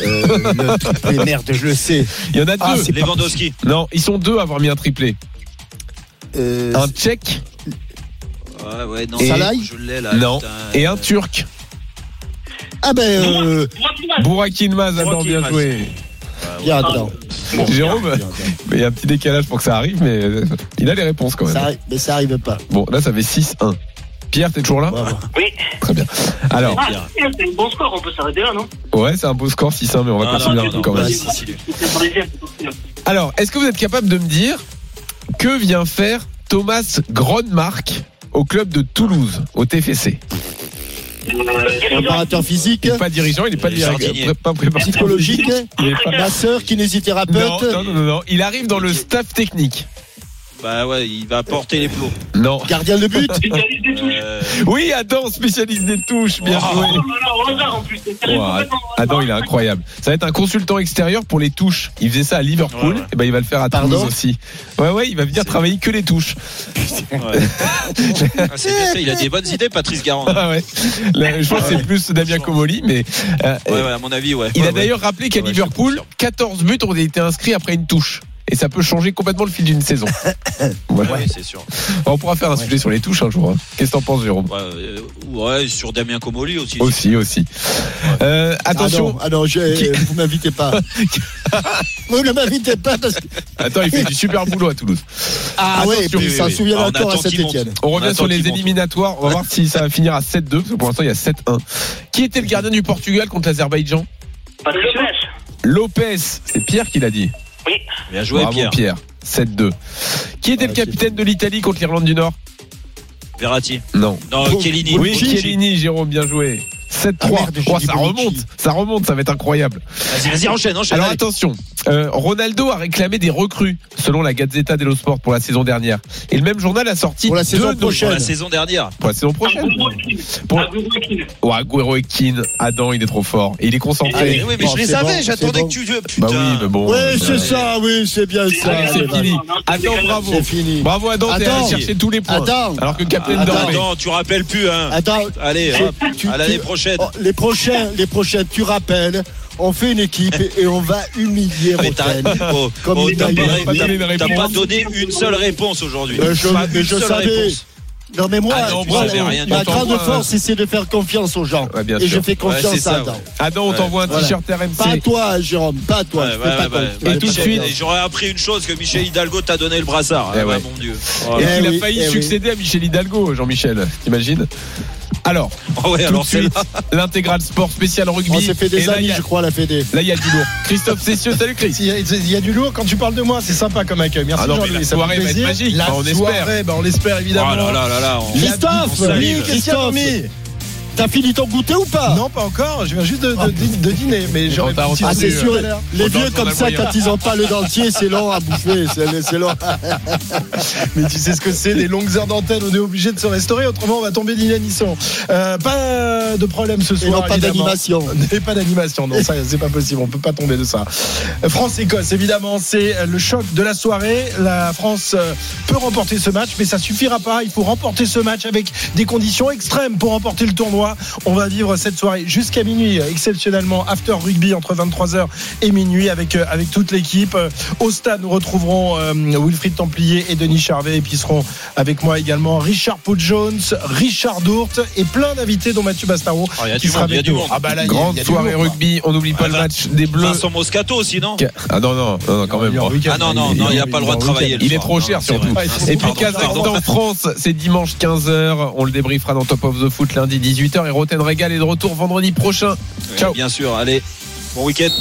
euh, le triplé, merde, je le sais. Il y en a Ah, deux. c'est pas- Lewandowski. non, ils sont deux à avoir mis un triplé. Euh, Un Tchèque Ouais, ouais, non. Et- Salaï Je l'ai là. Non. putain. et un Turc. ah ben, euh, Burak bien joué. bien. Jérôme, Bien, bien. mais il y a un petit décalage pour que ça arrive, mais euh, il a les réponses quand même. Ça arri- mais ça arrive pas. Bon, là ça fait 6-1. Pierre, t'es toujours là. Oui. Très bien. Alors, Ah, c'est un bon score, on peut s'arrêter là, non? Ouais, c'est un beau score 6-1, mais on va Ah, continuer non, non, quand même. Alors, est-ce que vous êtes capable de me dire que vient faire Thomas Gronmark au club de Toulouse, au TFC ailes. Préparateur physique, Il n'est pas dirigeant, il n'est pas, est pré- pas préparateur psychologique, physique, il est pas- masseur, Non, kinésithérapeute, non, non, non, non. Il arrive dans le staff technique. Bah ouais, il va porter les plots. Non. gardien de but. Spécialiste des touches. Euh, Oui, Adam, spécialiste des touches, bien Oh. joué. Oh en plus. Wow, Adam, il est incroyable. Ça va être un consultant extérieur pour les touches. Il faisait ça à Liverpool, Ouais, ouais. et ben il va le faire à Pardon Toulouse aussi. Ouais, ouais, il va venir travailler que les touches. ouais. Ah, c'est bien ça, il a des bonnes idées, Patrice Garand. Ouais, Ah ouais. Là, je pense que c'est plus Damien Comoli, mais euh, ouais, à mon avis, ouais. Il Ouais, a ouais. d'ailleurs rappelé qu'à Liverpool, confirme. 14 buts ont été inscrits après une touche. Et ça peut changer complètement le fil d'une saison. Voilà. Ouais, c'est sûr. On pourra faire un sujet sur les touches un jour. hein. Qu'est-ce que t'en penses, Jérôme Ouais, euh, ouais, sur Damien Comoli aussi. Aussi, aussi. Euh, attention. Ah non, ah non, je- vous m'invitez pas. vous ne m'invitez pas parce que. Attends, il fait du super boulot à Toulouse. Ah ouais, puis ça oui, se souvient on encore à. Saint-Etienne. On revient sur les éliminatoires. On va voir si ça va finir à 7-2. Parce que pour l'instant, il y a 7-1. Qui était le gardien du Portugal contre l'Azerbaïdjan? Patricio Lopez. C'est Pierre qui l'a dit. Bien joué, Bravo, Pierre. Pierre. 7-2. Qui était le Ouais, c'est capitaine de l'Italie contre l'Irlande du Nord? Verratti. Non. Non, bon, Oui. Chiellini, Jérôme, bien joué. 7-3. Ah Oh, ça remonte. Ça remonte, ça va être incroyable. Vas-y, vas-y, enchaîne, enchaîne. Alors allez. attention, euh, Ronaldo a réclamé des recrues selon la Gazzetta dello Sport pour la saison dernière. Et le même journal a sorti Pour la saison deux prochaine. Pour la saison dernière. pour la saison prochaine. Pour- Oh, Agüero et Keane, Adam, il est trop fort. Et il est concentré. Allez, oui, mais je les c'est savais, bon, j'attendais bon. que tu. Putain. bah oui, mais bon. Oui, euh, c'est ça, oui, c'est bien ça. Allez, c'est fini. Adam, bravo. C'est fini. Bravo Adam, t'es allé Attends. chercher tous les points. Attends. Alors que Captain. Attends, tu rappelles plus, hein. Attends, Allez, à l'année tu- prochaine. oh, les prochains, les prochains, tu rappelles, on fait une équipe et on va humilier Mais t'as Rotten. oh, Comme oh, il t'as pas, pas donné une seule réponse aujourd'hui. Euh, je- Pas mais je savais. réponse. Non mais moi, Ah non, rien ma grande force, c'est de faire confiance aux gens. Ouais, bien et sûr. je fais confiance ça, à Adam. Adam, on Ouais. t'envoie un Voilà. t-shirt Pas à RMC. toi, Jérôme, pas à toi. Ouais, je fais ouais, pas ouais. Et tout de Michel- suite- et J'aurais appris une chose que Michel Hidalgo t'a donné le brassard. Eh Ah, ouais. mon Dieu. Et. Eh qu'il a failli eh oui. succéder à Michel Hidalgo, Jean-Michel. T'imagines? Alors, Ah ouais, tout de alors suite, l'intégral sport spécial rugby. On s'est fait des là, il amis, y a- je crois, la Fédé. Là, il y a du lourd. Christophe Cessieux, salut Chris. Il y, a, il y a du lourd quand tu parles de moi, c'est sympa comme accueil. Merci Ah Jean-Louis, la soirée va être magique. La Enfin, on soirée, espère. ben, on l'espère évidemment. Oh là là là là. on- Christophe, on. Oui, Christophe. T'as fini ton goûter ou pas Non, pas encore. Je viens juste de, de- de- de dîner, mais j'aurais. Ah, c'est sûr. Les vieux comme ça, quand ils ont pas le dentier, c'est long à bouffer. C'est long. Mais tu sais ce que c'est, des longues heures d'antenne, on est obligé de se restaurer, autrement on va tomber d'inanition. Euh, pas de problème ce Et soir. non pas d'animation. Et pas d'animation, non, ça c'est pas possible, on peut pas tomber de ça. France-Écosse, évidemment, c'est le choc de la soirée. La France euh, peut remporter ce match, mais ça suffira pas. Il faut remporter ce match avec des conditions extrêmes pour remporter le tournoi. On va vivre cette soirée jusqu'à minuit, exceptionnellement after rugby entre 23h et minuit avec, euh, avec toute l'équipe. Euh, Au stade, nous retrouverons euh, Wilfried Templier et Denis Charvet, et puis seront avec moi également Richard Pout Jones, Richard Dourte et plein d'invités, dont Mathieu Bastaro. Ah, il y a qui du sera monde, il y a avec du nous. monde. Ah bah là, il y a- Grande y a soirée rugby. On n'oublie pas Ah, le Vin- match des Bleus. Vincent Moscato aussi, non Ah non, non, non, non, quand même pas. Ah non, non, non, il n'y a pas le droit de travailler. le Il est trop cher surtout. Et puis. Kazakhstan France, c'est dimanche 15h. On le débriefera dans Top of the Foot lundi 18h. Et Roten Régal est de retour vendredi prochain. Ciao. Bien sûr, allez, bon week-end.